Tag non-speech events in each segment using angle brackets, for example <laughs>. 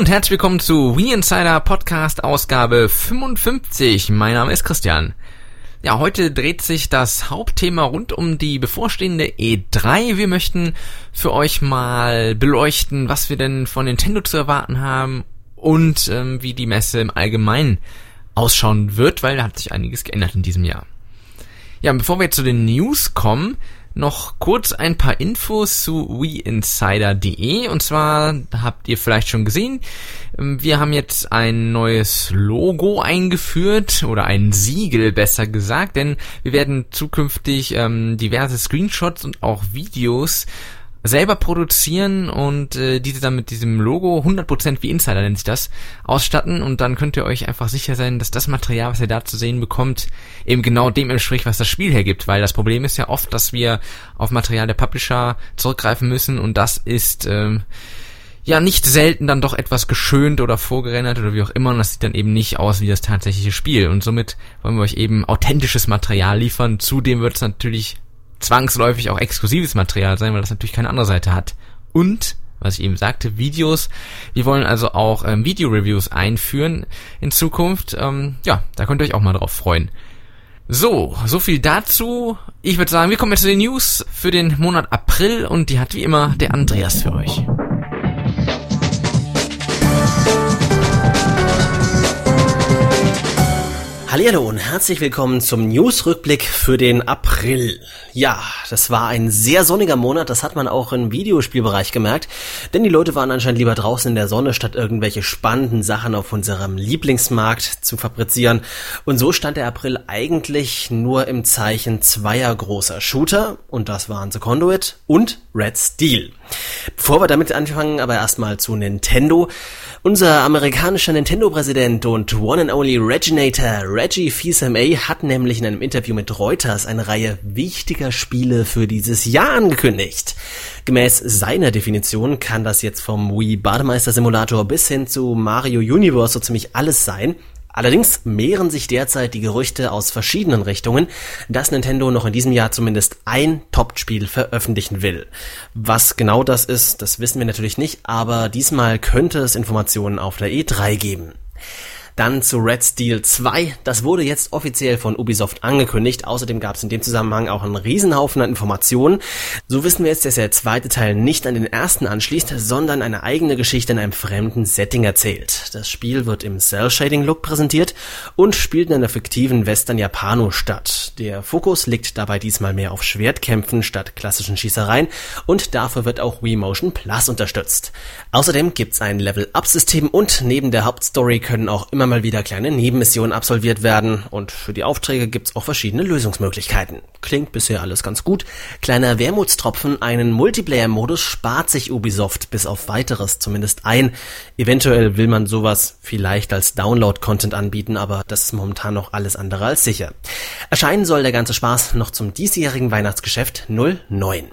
Und herzlich willkommen zu We Insider Podcast Ausgabe 55. Mein Name ist Christian. Ja, heute dreht sich das Hauptthema rund um die bevorstehende E3. Wir möchten für euch mal beleuchten, was wir denn von Nintendo zu erwarten haben und ähm, wie die Messe im Allgemeinen ausschauen wird, weil da hat sich einiges geändert in diesem Jahr. Ja, bevor wir zu den News kommen, noch kurz ein paar Infos zu WeInsider.de und zwar habt ihr vielleicht schon gesehen, ähm, wir haben jetzt ein neues Logo eingeführt oder ein Siegel besser gesagt, denn wir werden zukünftig ähm, diverse Screenshots und auch Videos selber produzieren und äh, diese dann mit diesem Logo 100% wie Insider nennt sich das ausstatten. Und dann könnt ihr euch einfach sicher sein, dass das Material, was ihr da zu sehen bekommt, eben genau dem entspricht, was das Spiel hergibt, weil das Problem ist ja oft, dass wir auf Material der Publisher zurückgreifen müssen. Und das ist ähm, ja nicht selten dann doch etwas geschönt oder vorgerendert oder wie auch immer. Und das sieht dann eben nicht aus wie das tatsächliche Spiel. Und somit wollen wir euch eben authentisches Material liefern. Zudem wird es natürlich zwangsläufig auch exklusives Material sein, weil das natürlich keine andere Seite hat. Und, was ich eben sagte, Videos. Wir wollen also auch ähm, Video-Reviews einführen in Zukunft. Ähm, ja, da könnt ihr euch auch mal drauf freuen. So, so viel dazu. Ich würde sagen, wir kommen jetzt zu den News für den Monat April und die hat wie immer der Andreas für euch. Hallo und herzlich willkommen zum Newsrückblick für den April. Ja, das war ein sehr sonniger Monat, das hat man auch im Videospielbereich gemerkt, denn die Leute waren anscheinend lieber draußen in der Sonne, statt irgendwelche spannenden Sachen auf unserem Lieblingsmarkt zu fabrizieren. Und so stand der April eigentlich nur im Zeichen zweier großer Shooter, und das waren The Conduit und Red Steel. Bevor wir damit anfangen, aber erstmal zu Nintendo. Unser amerikanischer Nintendo-Präsident und One and Only Reginator Reggie Fils-Aimé hat nämlich in einem Interview mit Reuters eine Reihe wichtiger Spiele für dieses Jahr angekündigt. Gemäß seiner Definition kann das jetzt vom Wii Bademeister Simulator bis hin zu Mario Universe so ziemlich alles sein. Allerdings mehren sich derzeit die Gerüchte aus verschiedenen Richtungen, dass Nintendo noch in diesem Jahr zumindest ein Top-Spiel veröffentlichen will. Was genau das ist, das wissen wir natürlich nicht, aber diesmal könnte es Informationen auf der E3 geben. Dann zu Red Steel 2. Das wurde jetzt offiziell von Ubisoft angekündigt. Außerdem gab es in dem Zusammenhang auch einen Riesenhaufen an Informationen. So wissen wir jetzt, dass der zweite Teil nicht an den ersten anschließt, sondern eine eigene Geschichte in einem fremden Setting erzählt. Das Spiel wird im Cell-Shading-Look präsentiert und spielt in einer fiktiven Western Japano statt. Der Fokus liegt dabei diesmal mehr auf Schwertkämpfen statt klassischen Schießereien und dafür wird auch Wii Motion Plus unterstützt. Außerdem gibt's ein Level-Up-System und neben der Hauptstory können auch immer mal wieder kleine Nebenmissionen absolviert werden und für die Aufträge gibt's auch verschiedene Lösungsmöglichkeiten. Klingt bisher alles ganz gut. Kleiner Wermutstropfen, einen Multiplayer-Modus spart sich Ubisoft bis auf weiteres zumindest ein. Eventuell will man sowas vielleicht als Download-Content anbieten, aber das ist momentan noch alles andere als sicher. Erscheinen soll der ganze Spaß noch zum diesjährigen Weihnachtsgeschäft 09.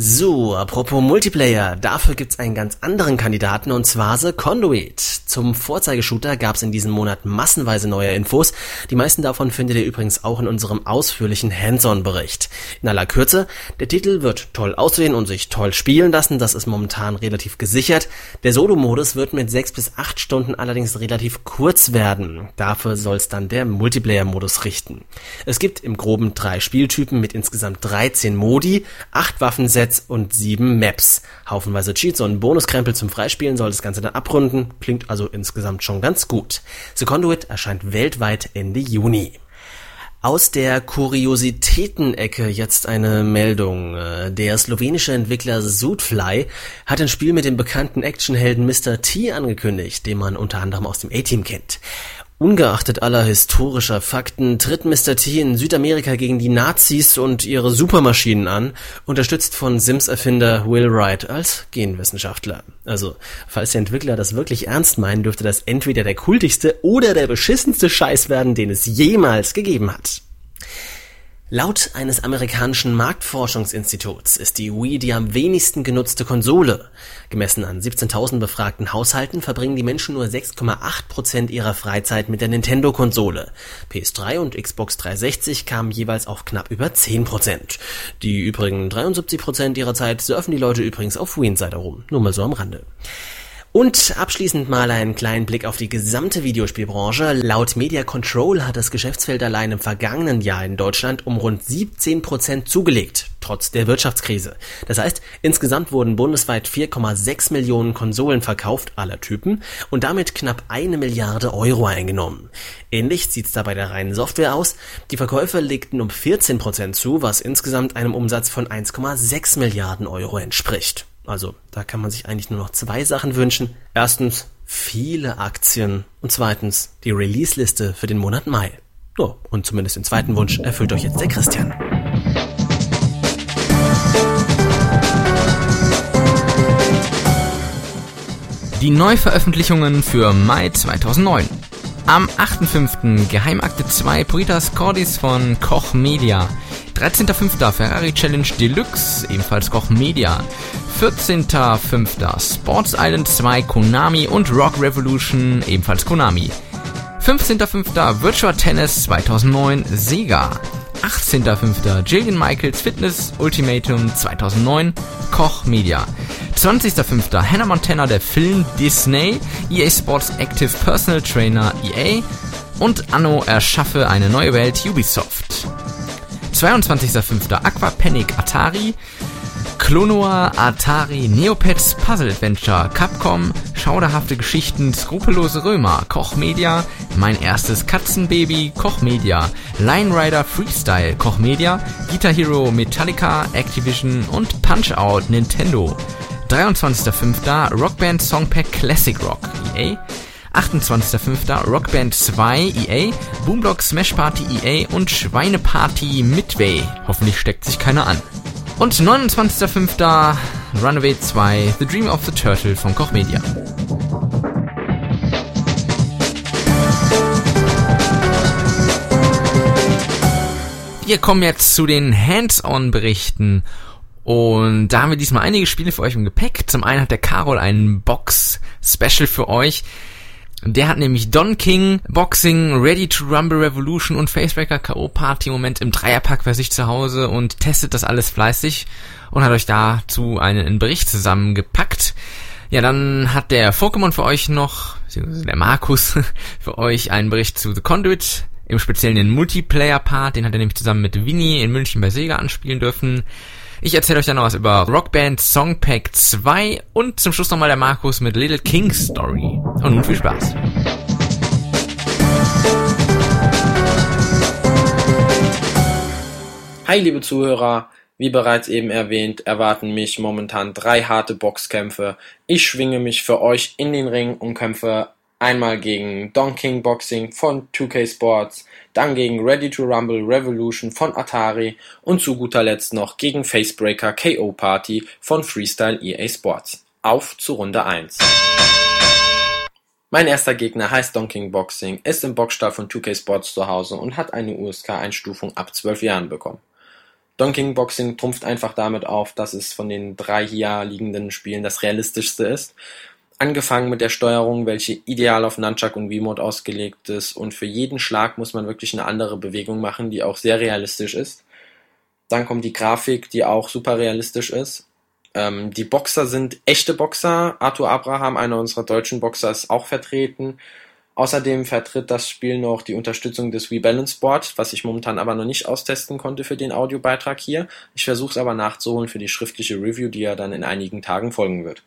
So, apropos Multiplayer, dafür gibt's einen ganz anderen Kandidaten und zwar The Conduit. Zum Vorzeigeshooter gab's in diesem Monat massenweise neue Infos. Die meisten davon findet ihr übrigens auch in unserem ausführlichen Hands-on-Bericht. In aller Kürze, der Titel wird toll aussehen und sich toll spielen lassen, das ist momentan relativ gesichert. Der Solo-Modus wird mit 6 bis 8 Stunden allerdings relativ kurz werden. Dafür soll's dann der Multiplayer-Modus richten. Es gibt im groben drei Spieltypen mit insgesamt 13 Modi, 8 Waffensets Sets und sieben Maps. Haufenweise Cheats und Bonuskrempel zum Freispielen soll das Ganze dann abrunden. Klingt also insgesamt schon ganz gut. The Conduit erscheint weltweit Ende Juni. Aus der Kuriositäten-Ecke jetzt eine Meldung. Der slowenische Entwickler Zootfly hat ein Spiel mit dem bekannten Actionhelden Mr. T angekündigt, den man unter anderem aus dem A-Team kennt. Ungeachtet aller historischer Fakten tritt Mr. T in Südamerika gegen die Nazis und ihre Supermaschinen an, unterstützt von Sims-Erfinder Will Wright als Genwissenschaftler. Also, falls der Entwickler das wirklich ernst meinen, dürfte das entweder der kultigste oder der beschissenste Scheiß werden, den es jemals gegeben hat. Laut eines amerikanischen Marktforschungsinstituts ist die Wii die am wenigsten genutzte Konsole. Gemessen an 17.000 befragten Haushalten verbringen die Menschen nur 6,8% ihrer Freizeit mit der Nintendo-Konsole. PS3 und Xbox 360 kamen jeweils auf knapp über 10%. Die übrigen 73% ihrer Zeit surfen die Leute übrigens auf Wii Insider rum. Nur mal so am Rande. Und abschließend mal einen kleinen Blick auf die gesamte Videospielbranche. Laut Media Control hat das Geschäftsfeld allein im vergangenen Jahr in Deutschland um rund 17 Prozent zugelegt, trotz der Wirtschaftskrise. Das heißt, insgesamt wurden bundesweit 4,6 Millionen Konsolen verkauft aller Typen und damit knapp eine Milliarde Euro eingenommen. Ähnlich sieht's da bei der reinen Software aus. Die Verkäufe legten um 14 Prozent zu, was insgesamt einem Umsatz von 1,6 Milliarden Euro entspricht. Also da kann man sich eigentlich nur noch zwei Sachen wünschen. Erstens viele Aktien und zweitens die Release-Liste für den Monat Mai. Oh, und zumindest den zweiten Wunsch erfüllt euch jetzt der Christian. Die Neuveröffentlichungen für Mai 2009. Am 8.5. Geheimakte 2 Puritas Cordis von Koch Media. 13.5. Ferrari Challenge Deluxe, ebenfalls Koch Media. 14.05. Sports Island 2 Konami und Rock Revolution, ebenfalls Konami. 15.05. Virtual Tennis 2009 Sega. 18.05. Jillian Michaels Fitness Ultimatum 2009 Koch Media. 20.05. Hannah Montana der Film Disney, EA Sports Active Personal Trainer EA und Anno erschaffe eine neue Welt Ubisoft. 22.05. Aqua Panic Atari, Klonoa, Atari, Neopets, Puzzle Adventure, Capcom, schauderhafte Geschichten, skrupellose Römer, Koch Media, mein erstes Katzenbaby, Koch Media, Line Rider Freestyle, Koch Media, Guitar Hero, Metallica, Activision und Punch Out, Nintendo. 23.05. Rockband Songpack Classic Rock, EA. 28.05. Rockband 2 EA, Boomblocks Smash Party EA und Schweineparty Midway. Hoffentlich steckt sich keiner an. Und 29.05. Runaway 2 The Dream of the Turtle von Koch Media. Wir kommen jetzt zu den Hands-on-Berichten. Und da haben wir diesmal einige Spiele für euch im Gepäck. Zum einen hat der Carol einen Box-Special für euch. Der hat nämlich Don King, Boxing, Ready to Rumble Revolution und Facebreaker K.O. Party im Moment im Dreierpack bei sich zu Hause und testet das alles fleißig und hat euch dazu einen Bericht zusammengepackt. Ja, dann hat der Pokémon für euch noch, der Markus, <laughs> für euch einen Bericht zu The Conduit, im speziellen den Multiplayer-Part, den hat er nämlich zusammen mit Winnie in München bei Sega anspielen dürfen. Ich erzähle euch dann noch was über Rockband Songpack 2 und zum Schluss nochmal der Markus mit Little King Story. Und nun viel Spaß. Hi liebe Zuhörer, wie bereits eben erwähnt, erwarten mich momentan drei harte Boxkämpfe. Ich schwinge mich für euch in den Ring und kämpfe einmal gegen Don King Boxing von 2K Sports, dann gegen Ready to Rumble Revolution von Atari und zu guter Letzt noch gegen Facebreaker KO Party von Freestyle EA Sports. Auf zu Runde 1. Mein erster Gegner heißt Don King Boxing, ist im Boxstall von 2K Sports zu Hause und hat eine USK-Einstufung ab 12 Jahren bekommen. Don King Boxing trumpft einfach damit auf, dass es von den drei hier liegenden Spielen das realistischste ist Angefangen mit der Steuerung, welche ideal auf Nunchuck und Wiimote ausgelegt ist und für jeden Schlag muss man wirklich eine andere Bewegung machen, die auch sehr realistisch ist. Dann kommt die Grafik, die auch super realistisch ist. Ähm, die Boxer sind echte Boxer. Arthur Abraham, einer unserer deutschen Boxer, ist auch vertreten. Außerdem vertritt das Spiel noch die Unterstützung des Wii Balance Board, was ich momentan aber noch nicht austesten konnte für den Audiobeitrag hier. Ich versuche es aber nachzuholen für die schriftliche Review, die ja dann in einigen Tagen folgen wird.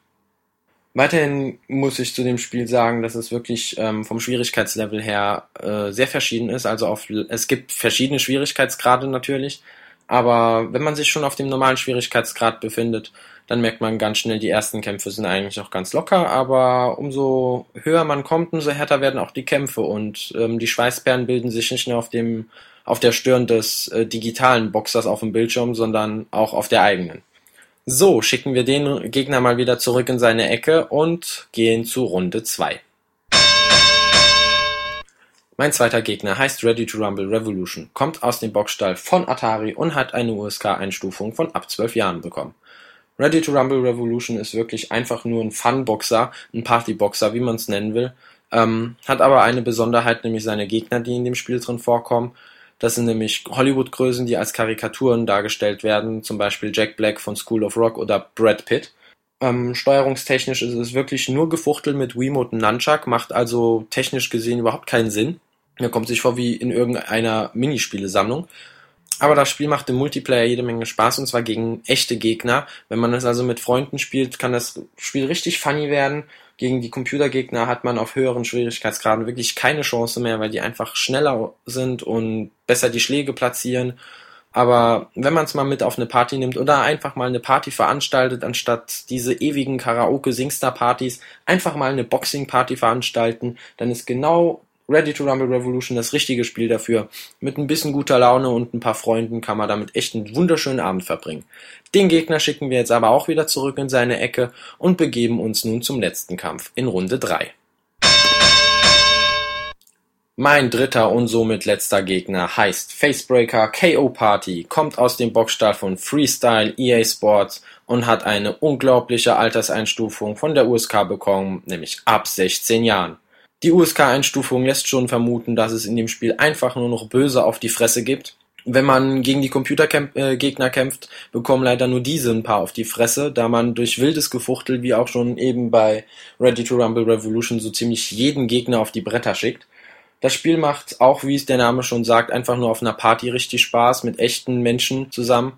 Weiterhin muss ich zu dem Spiel sagen, dass es wirklich ähm, vom Schwierigkeitslevel her äh, sehr verschieden ist. Also auf, es gibt verschiedene Schwierigkeitsgrade natürlich, aber wenn man sich schon auf dem normalen Schwierigkeitsgrad befindet, dann merkt man ganz schnell, die ersten Kämpfe sind eigentlich noch ganz locker, aber umso höher man kommt, umso härter werden auch die Kämpfe und ähm, die Schweißperlen bilden sich nicht nur auf dem auf der Stirn des äh, digitalen Boxers auf dem Bildschirm, sondern auch auf der eigenen. So, schicken wir den Gegner mal wieder zurück in seine Ecke und gehen zu Runde 2. Mein zweiter Gegner heißt Ready to Rumble Revolution, kommt aus dem Boxstall von Atari und hat eine USK-Einstufung von ab 12 Jahren bekommen. Ready to Rumble Revolution ist wirklich einfach nur ein Fun-Boxer, ein Party-Boxer, wie man es nennen will, ähm, hat aber eine Besonderheit, nämlich seine Gegner, die in dem Spiel drin vorkommen, das sind nämlich Hollywood-Größen, die als Karikaturen dargestellt werden, zum Beispiel Jack Black von School of Rock oder Brad Pitt. Ähm, steuerungstechnisch ist es wirklich nur gefuchtelt mit Wiimote und Nunchuck, macht also technisch gesehen überhaupt keinen Sinn. Mir kommt sich vor wie in irgendeiner Minispielesammlung. Aber das Spiel macht im Multiplayer jede Menge Spaß und zwar gegen echte Gegner. Wenn man es also mit Freunden spielt, kann das Spiel richtig funny werden. Gegen die Computergegner hat man auf höheren Schwierigkeitsgraden wirklich keine Chance mehr, weil die einfach schneller sind und besser die Schläge platzieren. Aber wenn man es mal mit auf eine Party nimmt oder einfach mal eine Party veranstaltet, anstatt diese ewigen Karaoke-Singstar-Partys, einfach mal eine Boxing-Party veranstalten, dann ist genau Ready to Rumble Revolution das richtige Spiel dafür. Mit ein bisschen guter Laune und ein paar Freunden kann man damit echt einen wunderschönen Abend verbringen. Den Gegner schicken wir jetzt aber auch wieder zurück in seine Ecke und begeben uns nun zum letzten Kampf in Runde 3. Mein dritter und somit letzter Gegner heißt Facebreaker KO Party, kommt aus dem Boxstall von Freestyle EA Sports und hat eine unglaubliche Alterseinstufung von der USK bekommen, nämlich ab 16 Jahren. Die USK-Einstufung lässt schon vermuten, dass es in dem Spiel einfach nur noch böse auf die Fresse gibt. Wenn man gegen die Computergegner äh, kämpft, bekommen leider nur diese ein paar auf die Fresse, da man durch wildes Gefuchtel, wie auch schon eben bei Ready to Rumble Revolution, so ziemlich jeden Gegner auf die Bretter schickt. Das Spiel macht auch, wie es der Name schon sagt, einfach nur auf einer Party richtig Spaß mit echten Menschen zusammen.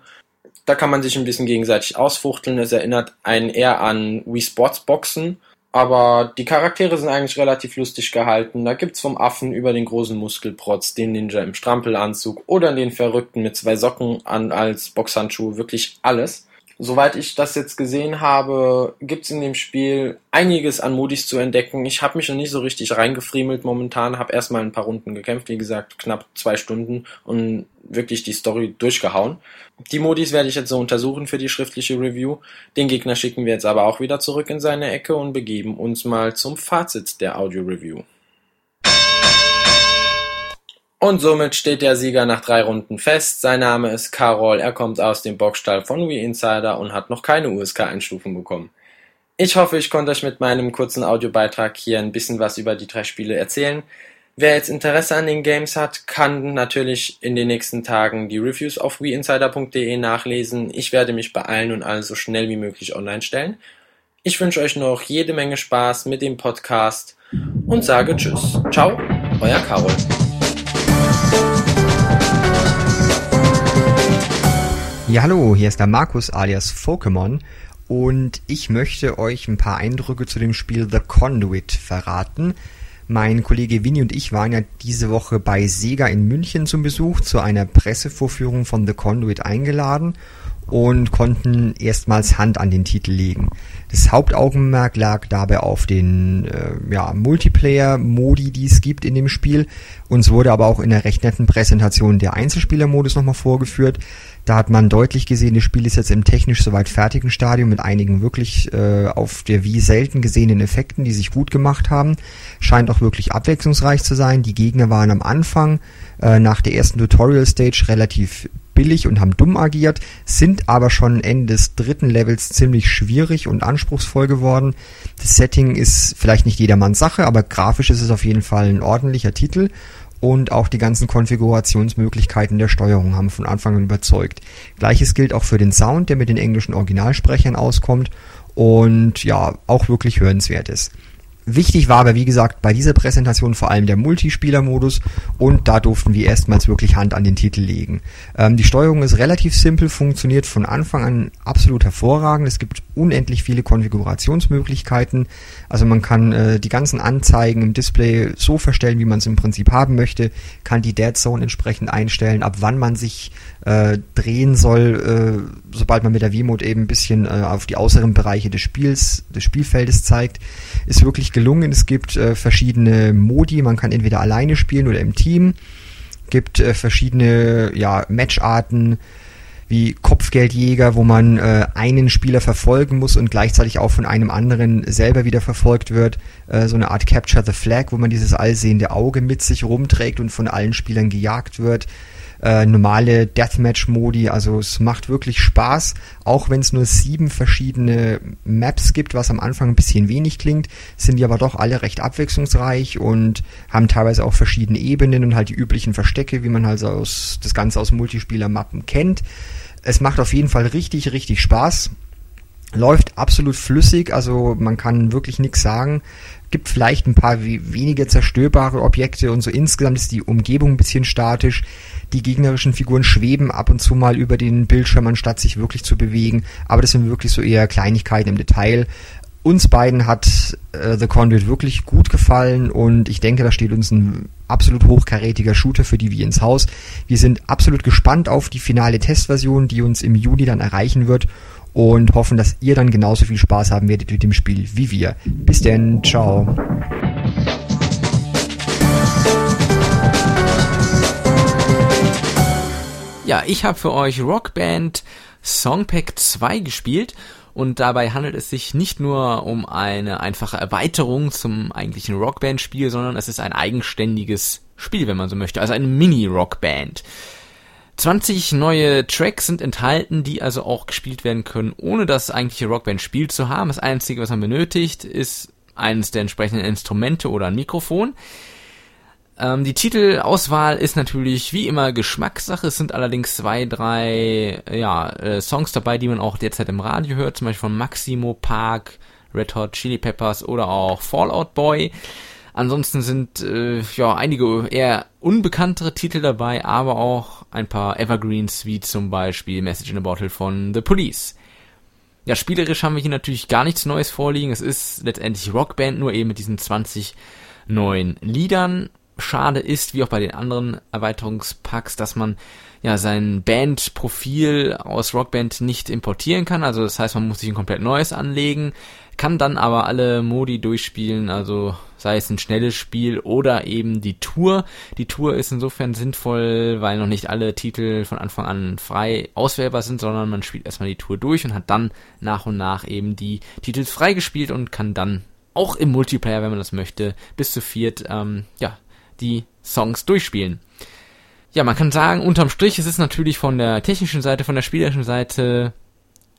Da kann man sich ein bisschen gegenseitig ausfuchteln. Es erinnert einen eher an Wii Sports Boxen aber die Charaktere sind eigentlich relativ lustig gehalten. Da gibt's vom Affen über den großen Muskelprotz, den Ninja im Strampelanzug oder den Verrückten mit zwei Socken an als Boxhandschuhe wirklich alles. Soweit ich das jetzt gesehen habe, gibt's in dem Spiel einiges an Modis zu entdecken. Ich habe mich noch nicht so richtig reingefriemelt momentan, habe erstmal ein paar Runden gekämpft, wie gesagt, knapp zwei Stunden und wirklich die Story durchgehauen. Die Modis werde ich jetzt so untersuchen für die schriftliche Review. Den Gegner schicken wir jetzt aber auch wieder zurück in seine Ecke und begeben uns mal zum Fazit der Audio-Review. Und somit steht der Sieger nach drei Runden fest. Sein Name ist Karol, er kommt aus dem Boxstall von Wii Insider und hat noch keine USK-Einstufung bekommen. Ich hoffe, ich konnte euch mit meinem kurzen Audiobeitrag hier ein bisschen was über die drei Spiele erzählen. Wer jetzt Interesse an den Games hat, kann natürlich in den nächsten Tagen die Reviews auf WeInsider.de nachlesen. Ich werde mich beeilen und alles so schnell wie möglich online stellen. Ich wünsche euch noch jede Menge Spaß mit dem Podcast und sage Tschüss. Ciao, euer Karol. Ja, hallo, hier ist der Markus alias Pokémon und ich möchte euch ein paar Eindrücke zu dem Spiel The Conduit verraten. Mein Kollege Winnie und ich waren ja diese Woche bei Sega in München zum Besuch zu einer Pressevorführung von The Conduit eingeladen und konnten erstmals Hand an den Titel legen. Das Hauptaugenmerk lag dabei auf den äh, ja, Multiplayer-Modi, die es gibt in dem Spiel. Uns wurde aber auch in der recht netten Präsentation der Einzelspieler-Modus nochmal vorgeführt. Da hat man deutlich gesehen, das Spiel ist jetzt im technisch soweit fertigen Stadium mit einigen wirklich äh, auf der Wii selten gesehenen Effekten, die sich gut gemacht haben. Scheint auch wirklich abwechslungsreich zu sein. Die Gegner waren am Anfang äh, nach der ersten Tutorial Stage relativ billig und haben dumm agiert, sind aber schon Ende des dritten Levels ziemlich schwierig und anspruchsvoll geworden. Das Setting ist vielleicht nicht jedermanns Sache, aber grafisch ist es auf jeden Fall ein ordentlicher Titel und auch die ganzen Konfigurationsmöglichkeiten der Steuerung haben von Anfang an überzeugt. Gleiches gilt auch für den Sound, der mit den englischen Originalsprechern auskommt und ja, auch wirklich hörenswert ist. Wichtig war aber, wie gesagt, bei dieser Präsentation vor allem der Multispieler-Modus und da durften wir erstmals wirklich Hand an den Titel legen. Ähm, die Steuerung ist relativ simpel, funktioniert von Anfang an absolut hervorragend. Es gibt unendlich viele Konfigurationsmöglichkeiten. Also man kann äh, die ganzen Anzeigen im Display so verstellen, wie man es im Prinzip haben möchte, kann die Dead Zone entsprechend einstellen, ab wann man sich äh, drehen soll, äh, sobald man mit der V-Mode eben ein bisschen äh, auf die äußeren Bereiche des Spiels, des Spielfeldes zeigt. Ist wirklich gelungen. Es gibt äh, verschiedene Modi, man kann entweder alleine spielen oder im Team. Gibt äh, verschiedene ja, Matcharten wie Kopfgeldjäger, wo man äh, einen Spieler verfolgen muss und gleichzeitig auch von einem anderen selber wieder verfolgt wird. Äh, so eine Art Capture the Flag, wo man dieses allsehende Auge mit sich rumträgt und von allen Spielern gejagt wird äh, normale Deathmatch-Modi. Also es macht wirklich Spaß, auch wenn es nur sieben verschiedene Maps gibt, was am Anfang ein bisschen wenig klingt, sind die aber doch alle recht abwechslungsreich und haben teilweise auch verschiedene Ebenen und halt die üblichen Verstecke, wie man halt aus, das Ganze aus Multispieler-Mappen kennt. Es macht auf jeden Fall richtig, richtig Spaß. Läuft absolut flüssig, also man kann wirklich nichts sagen. Gibt vielleicht ein paar weniger zerstörbare Objekte und so insgesamt ist die Umgebung ein bisschen statisch. Die gegnerischen Figuren schweben ab und zu mal über den Bildschirm, anstatt sich wirklich zu bewegen. Aber das sind wirklich so eher Kleinigkeiten im Detail. Uns beiden hat äh, The Conduit wirklich gut gefallen und ich denke, da steht uns ein absolut hochkarätiger Shooter für die wie ins Haus. Wir sind absolut gespannt auf die finale Testversion, die uns im Juni dann erreichen wird und hoffen, dass ihr dann genauso viel Spaß haben werdet mit dem Spiel wie wir. Bis denn, ciao. Ja, ich habe für euch Rockband Songpack 2 gespielt und dabei handelt es sich nicht nur um eine einfache Erweiterung zum eigentlichen Rockband-Spiel, sondern es ist ein eigenständiges Spiel, wenn man so möchte, also eine Mini-Rockband. 20 neue Tracks sind enthalten, die also auch gespielt werden können, ohne das eigentliche Rockband-Spiel zu haben. Das Einzige, was man benötigt, ist eines der entsprechenden Instrumente oder ein Mikrofon. Ähm, die Titelauswahl ist natürlich wie immer Geschmackssache. Es sind allerdings zwei, drei ja, äh, Songs dabei, die man auch derzeit im Radio hört, zum Beispiel von Maximo Park, Red Hot Chili Peppers oder auch Fallout Boy. Ansonsten sind äh, ja einige eher unbekanntere Titel dabei, aber auch ein paar Evergreens wie zum Beispiel Message in a Bottle von The Police. Ja, spielerisch haben wir hier natürlich gar nichts Neues vorliegen. Es ist letztendlich Rockband, nur eben mit diesen 20 neuen Liedern schade ist, wie auch bei den anderen Erweiterungspacks, dass man ja sein Bandprofil aus Rockband nicht importieren kann. Also das heißt, man muss sich ein komplett neues anlegen, kann dann aber alle Modi durchspielen, also sei es ein schnelles Spiel oder eben die Tour. Die Tour ist insofern sinnvoll, weil noch nicht alle Titel von Anfang an frei auswählbar sind, sondern man spielt erstmal die Tour durch und hat dann nach und nach eben die Titel freigespielt und kann dann auch im Multiplayer, wenn man das möchte, bis zu viert ähm, ja, die Songs durchspielen. Ja, man kann sagen, unterm Strich ist es natürlich von der technischen Seite, von der spielerischen Seite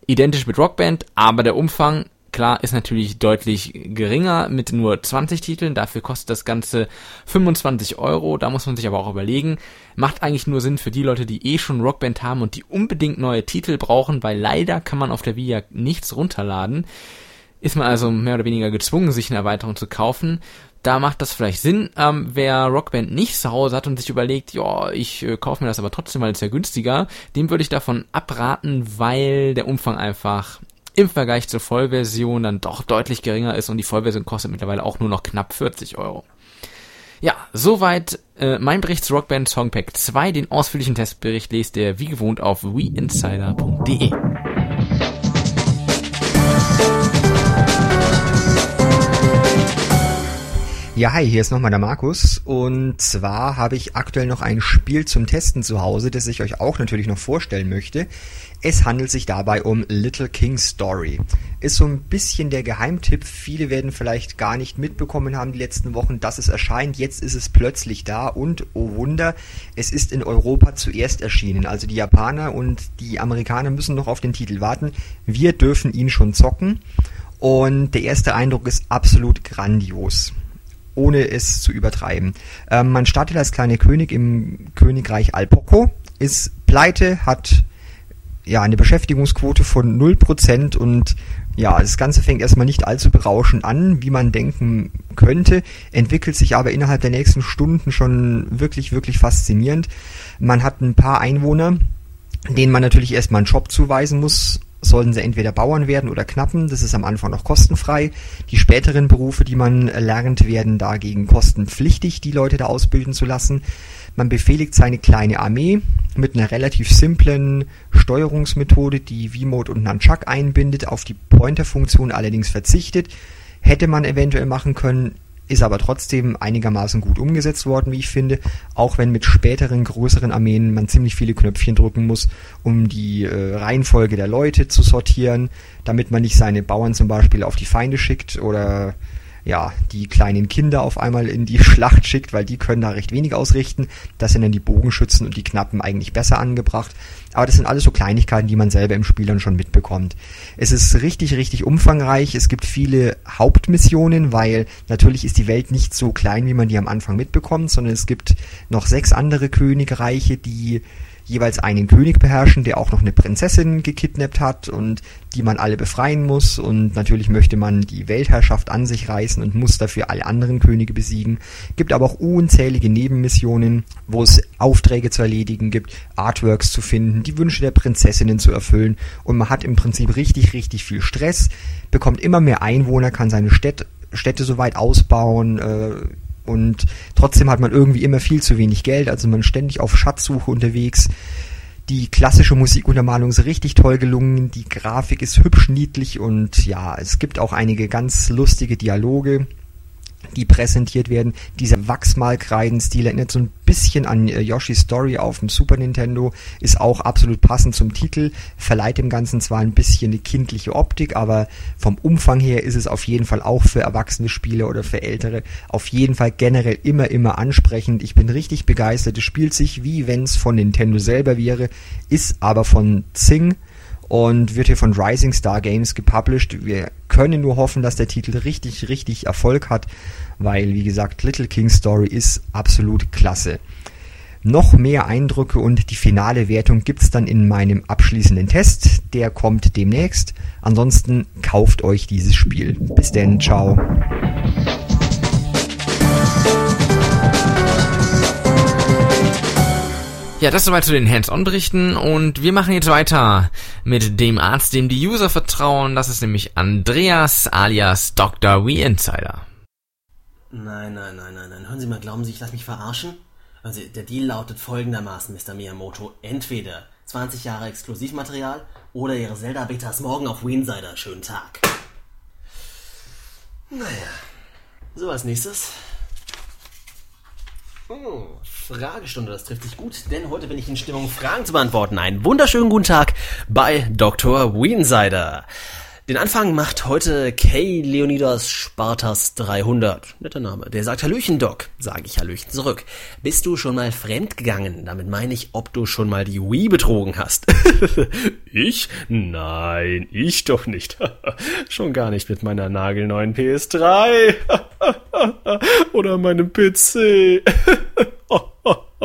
identisch mit Rockband, aber der Umfang, klar, ist natürlich deutlich geringer mit nur 20 Titeln. Dafür kostet das Ganze 25 Euro. Da muss man sich aber auch überlegen, macht eigentlich nur Sinn für die Leute, die eh schon Rockband haben und die unbedingt neue Titel brauchen, weil leider kann man auf der ja nichts runterladen. Ist man also mehr oder weniger gezwungen, sich eine Erweiterung zu kaufen da macht das vielleicht Sinn. Ähm, wer Rockband nicht zu Hause hat und sich überlegt, ja, ich äh, kaufe mir das aber trotzdem, weil es ja günstiger, dem würde ich davon abraten, weil der Umfang einfach im Vergleich zur Vollversion dann doch deutlich geringer ist und die Vollversion kostet mittlerweile auch nur noch knapp 40 Euro. Ja, soweit äh, mein Bericht zu Rockband Songpack 2. Den ausführlichen Testbericht lest ihr wie gewohnt auf weinsider.de. Ja, hi, hier ist nochmal der Markus. Und zwar habe ich aktuell noch ein Spiel zum Testen zu Hause, das ich euch auch natürlich noch vorstellen möchte. Es handelt sich dabei um Little King Story. Ist so ein bisschen der Geheimtipp. Viele werden vielleicht gar nicht mitbekommen haben die letzten Wochen, dass es erscheint. Jetzt ist es plötzlich da und, oh Wunder, es ist in Europa zuerst erschienen. Also die Japaner und die Amerikaner müssen noch auf den Titel warten. Wir dürfen ihn schon zocken. Und der erste Eindruck ist absolut grandios ohne es zu übertreiben. Ähm, man startet als kleiner König im Königreich Alpoco, ist pleite, hat ja eine Beschäftigungsquote von 0% und ja, das Ganze fängt erstmal nicht allzu berauschend an, wie man denken könnte, entwickelt sich aber innerhalb der nächsten Stunden schon wirklich, wirklich faszinierend. Man hat ein paar Einwohner, denen man natürlich erstmal einen Job zuweisen muss, sollen sie entweder Bauern werden oder Knappen. Das ist am Anfang noch kostenfrei. Die späteren Berufe, die man lernt, werden dagegen kostenpflichtig, die Leute da ausbilden zu lassen. Man befehligt seine kleine Armee mit einer relativ simplen Steuerungsmethode, die V-Mode und Nunchuck einbindet, auf die Pointer-Funktion allerdings verzichtet. Hätte man eventuell machen können, ist aber trotzdem einigermaßen gut umgesetzt worden, wie ich finde, auch wenn mit späteren größeren Armeen man ziemlich viele Knöpfchen drücken muss, um die äh, Reihenfolge der Leute zu sortieren, damit man nicht seine Bauern zum Beispiel auf die Feinde schickt oder ja, die kleinen Kinder auf einmal in die <laughs> Schlacht schickt, weil die können da recht wenig ausrichten. Das sind dann die Bogenschützen und die Knappen eigentlich besser angebracht. Aber das sind alles so Kleinigkeiten, die man selber im Spiel dann schon mitbekommt. Es ist richtig, richtig umfangreich. Es gibt viele Hauptmissionen, weil natürlich ist die Welt nicht so klein, wie man die am Anfang mitbekommt, sondern es gibt noch sechs andere Königreiche, die jeweils einen König beherrschen, der auch noch eine Prinzessin gekidnappt hat und die man alle befreien muss. Und natürlich möchte man die Weltherrschaft an sich reißen und muss dafür alle anderen Könige besiegen. Gibt aber auch unzählige Nebenmissionen, wo es Aufträge zu erledigen gibt, Artworks zu finden, die Wünsche der Prinzessinnen zu erfüllen. Und man hat im Prinzip richtig, richtig viel Stress, bekommt immer mehr Einwohner, kann seine Städte, Städte so ausbauen, äh, und trotzdem hat man irgendwie immer viel zu wenig Geld, also man ständig auf Schatzsuche unterwegs. Die klassische Musikuntermalung ist richtig toll gelungen, die Grafik ist hübsch niedlich und ja, es gibt auch einige ganz lustige Dialoge die präsentiert werden. Dieser Wachsmalkreidenstil erinnert so ein bisschen an äh, Yoshi's Story auf dem Super Nintendo, ist auch absolut passend zum Titel, verleiht dem Ganzen zwar ein bisschen eine kindliche Optik, aber vom Umfang her ist es auf jeden Fall auch für erwachsene Spieler oder für ältere auf jeden Fall generell immer, immer ansprechend. Ich bin richtig begeistert. Es spielt sich wie wenn es von Nintendo selber wäre, ist aber von Zing und wird hier von Rising Star Games gepublished. Wir können nur hoffen, dass der Titel richtig, richtig Erfolg hat, weil, wie gesagt, Little King Story ist absolut klasse. Noch mehr Eindrücke und die finale Wertung gibt's dann in meinem abschließenden Test. Der kommt demnächst. Ansonsten kauft euch dieses Spiel. Bis denn, ciao. Ja, das soweit zu den Hands-on-Berichten und wir machen jetzt weiter mit dem Arzt, dem die User vertrauen. Das ist nämlich Andreas alias Dr. We Insider. Nein, nein, nein, nein, nein. Hören Sie mal, glauben Sie, ich lasse mich verarschen? Also, der Deal lautet folgendermaßen, Mr. Miyamoto. Entweder 20 Jahre Exklusivmaterial oder Ihre Zelda-Betas morgen auf Insider. Schönen Tag. Naja. So, als nächstes. Oh, Fragestunde, das trifft sich gut, denn heute bin ich in Stimmung, Fragen zu beantworten. Einen wunderschönen guten Tag bei Dr. Weensider. Den Anfang macht heute K. Leonidas Spartas 300. Netter Name. Der sagt Hallöchen, Doc. Sage ich Hallöchen zurück. Bist du schon mal fremdgegangen? Damit meine ich, ob du schon mal die Wii betrogen hast. <laughs> ich? Nein, ich doch nicht. <laughs> schon gar nicht mit meiner nagelneuen PS3. <laughs> Oder meinem PC.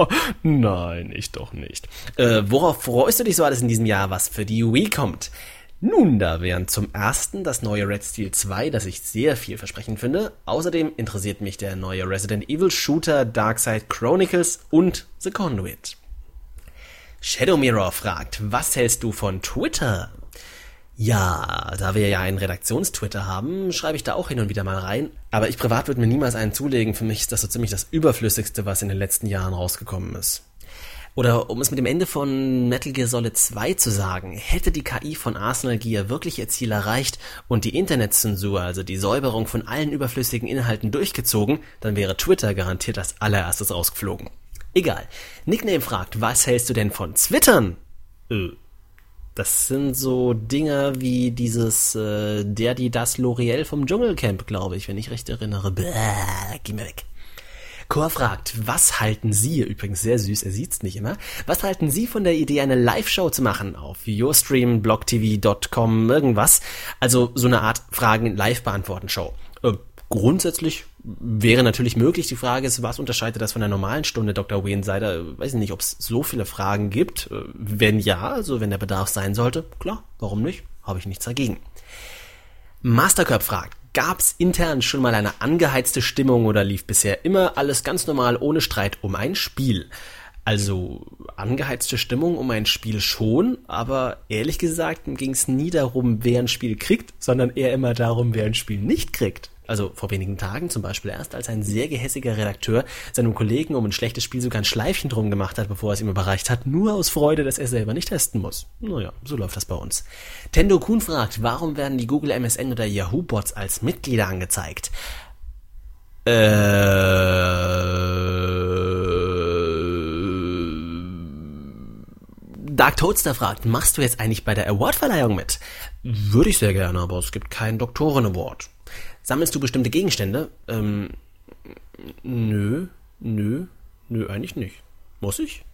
<laughs> Nein, ich doch nicht. Äh, worauf freust du dich so alles in diesem Jahr, was für die Wii kommt? Nun, da wären zum ersten das neue Red Steel 2, das ich sehr vielversprechend finde. Außerdem interessiert mich der neue Resident Evil Shooter Darkside Chronicles und The Conduit. Shadow Mirror fragt, was hältst du von Twitter? Ja, da wir ja einen Redaktionstwitter haben, schreibe ich da auch hin und wieder mal rein. Aber ich privat würde mir niemals einen zulegen. Für mich ist das so ziemlich das Überflüssigste, was in den letzten Jahren rausgekommen ist. Oder um es mit dem Ende von Metal Gear Solid 2 zu sagen, hätte die KI von Arsenal Gear wirklich ihr Ziel erreicht und die Internetzensur, also die Säuberung von allen überflüssigen Inhalten durchgezogen, dann wäre Twitter garantiert als allererstes rausgeflogen. Egal. Nickname fragt, was hältst du denn von Twittern? Äh, das sind so Dinge wie dieses äh, der, die, das L'Oreal vom Dschungelcamp, glaube ich, wenn ich recht erinnere. Bäh, geh mir weg. Chor fragt, was halten Sie, übrigens sehr süß, er sieht's nicht immer, was halten Sie von der Idee, eine Live-Show zu machen auf Yourstream, blogtv.com, irgendwas? Also so eine Art Fragen-Live-Beantworten-Show. Äh, grundsätzlich wäre natürlich möglich. Die Frage ist, was unterscheidet das von einer normalen Stunde Dr. Wayne-Seider? Weiß nicht, ob es so viele Fragen gibt. Wenn ja, also wenn der Bedarf sein sollte, klar, warum nicht? Habe ich nichts dagegen. Mastercurb fragt, Gab's intern schon mal eine angeheizte Stimmung oder lief bisher immer alles ganz normal ohne Streit um ein Spiel? Also angeheizte Stimmung um ein Spiel schon, aber ehrlich gesagt ging es nie darum, wer ein Spiel kriegt, sondern eher immer darum, wer ein Spiel nicht kriegt also vor wenigen Tagen zum Beispiel erst, als ein sehr gehässiger Redakteur seinem Kollegen um ein schlechtes Spiel sogar ein Schleifchen drum gemacht hat, bevor er es ihm überreicht hat, nur aus Freude, dass er selber nicht testen muss. Naja, so läuft das bei uns. Tendo Kuhn fragt, warum werden die Google MSN oder Yahoo Bots als Mitglieder angezeigt? Äh, Dark Toadster fragt, machst du jetzt eigentlich bei der Awardverleihung mit? Würde ich sehr gerne, aber es gibt keinen Doktoren-Award. Sammelst du bestimmte Gegenstände? Ähm, nö, nö, nö, eigentlich nicht. Muss ich?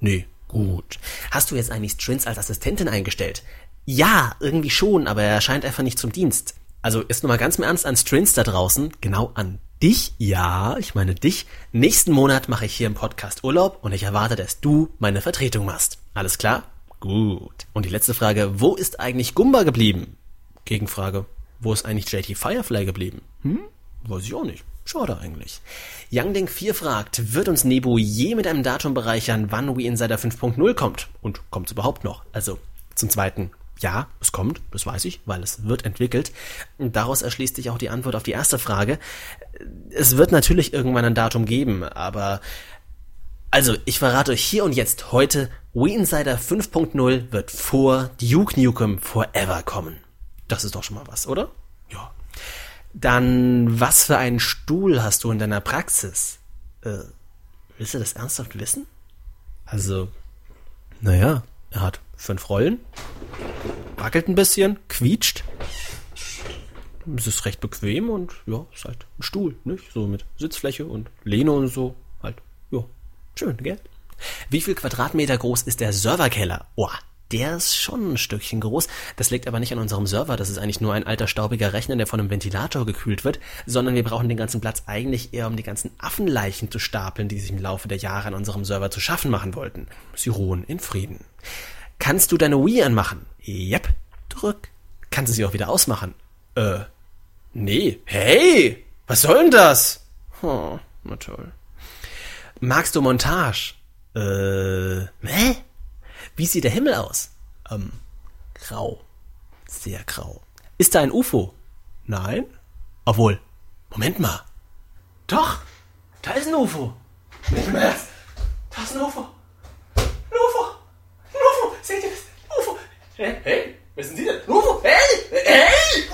Nee, gut. Hast du jetzt eigentlich Strins als Assistentin eingestellt? Ja, irgendwie schon, aber er erscheint einfach nicht zum Dienst. Also ist nur mal ganz im Ernst an Strins da draußen, genau an dich, ja, ich meine dich, nächsten Monat mache ich hier im Podcast Urlaub und ich erwarte, dass du meine Vertretung machst. Alles klar? Gut. Und die letzte Frage, wo ist eigentlich Gumba geblieben? Gegenfrage, wo ist eigentlich JT Firefly geblieben? Hm? Weiß ich auch nicht. Schade eigentlich. Youngding 4 fragt, wird uns Nebu je mit einem Datum bereichern, wann We Insider 5.0 kommt? Und kommt es überhaupt noch? Also, zum zweiten, ja, es kommt, das weiß ich, weil es wird entwickelt. Und daraus erschließt sich auch die Antwort auf die erste Frage. Es wird natürlich irgendwann ein Datum geben, aber also, ich verrate euch hier und jetzt heute, We Insider 5.0 wird vor Duke Nukem Forever kommen. Das ist doch schon mal was, oder? Ja. Dann, was für einen Stuhl hast du in deiner Praxis? Äh, willst du das ernsthaft wissen? Also, naja, er hat fünf Rollen, wackelt ein bisschen, quietscht. Es ist recht bequem und ja, ist halt ein Stuhl, nicht? So mit Sitzfläche und Lehne und so. Halt, ja, schön, gell? Wie viel Quadratmeter groß ist der Serverkeller? Oh, der ist schon ein Stückchen groß. Das liegt aber nicht an unserem Server. Das ist eigentlich nur ein alter staubiger Rechner, der von einem Ventilator gekühlt wird, sondern wir brauchen den ganzen Platz eigentlich eher, um die ganzen Affenleichen zu stapeln, die sich im Laufe der Jahre an unserem Server zu schaffen machen wollten. Sie ruhen in Frieden. Kannst du deine Wii anmachen? Yep. Drück. Kannst du sie auch wieder ausmachen? Äh, nee. Hey! Was soll denn das? Oh, na toll. Magst du Montage? Äh, hä? Wie sieht der Himmel aus? Ähm, grau. Sehr grau. Ist da ein UFO? Nein? Obwohl, Moment mal. Doch, da ist ein UFO. Nicht im Ernst. Da ist ein UFO. Ein UFO. Ein UFO. Seht ihr das? UFO. Hey, hey, wer sind Sie denn? Ein UFO. Hey, hey,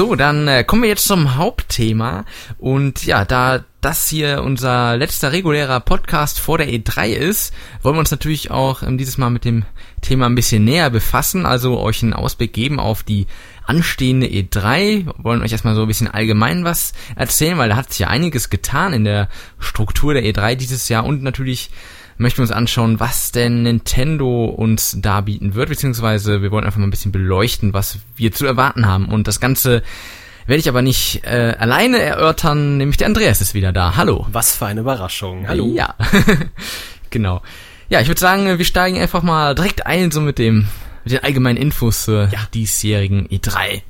So, dann äh, kommen wir jetzt zum Hauptthema. Und ja, da das hier unser letzter regulärer Podcast vor der E3 ist, wollen wir uns natürlich auch ähm, dieses Mal mit dem Thema ein bisschen näher befassen, also euch einen Ausblick geben auf die anstehende E3. Wir wollen euch erstmal so ein bisschen allgemein was erzählen, weil da hat sich ja einiges getan in der Struktur der E3 dieses Jahr und natürlich möchten wir uns anschauen, was denn Nintendo uns da bieten wird, beziehungsweise wir wollen einfach mal ein bisschen beleuchten, was wir zu erwarten haben. Und das Ganze werde ich aber nicht äh, alleine erörtern, nämlich der Andreas ist wieder da. Hallo. Was für eine Überraschung. Hallo. Ja, <laughs> genau. Ja, ich würde sagen, wir steigen einfach mal direkt ein, so mit dem mit den allgemeinen Infos zur Ja. diesjährigen E3.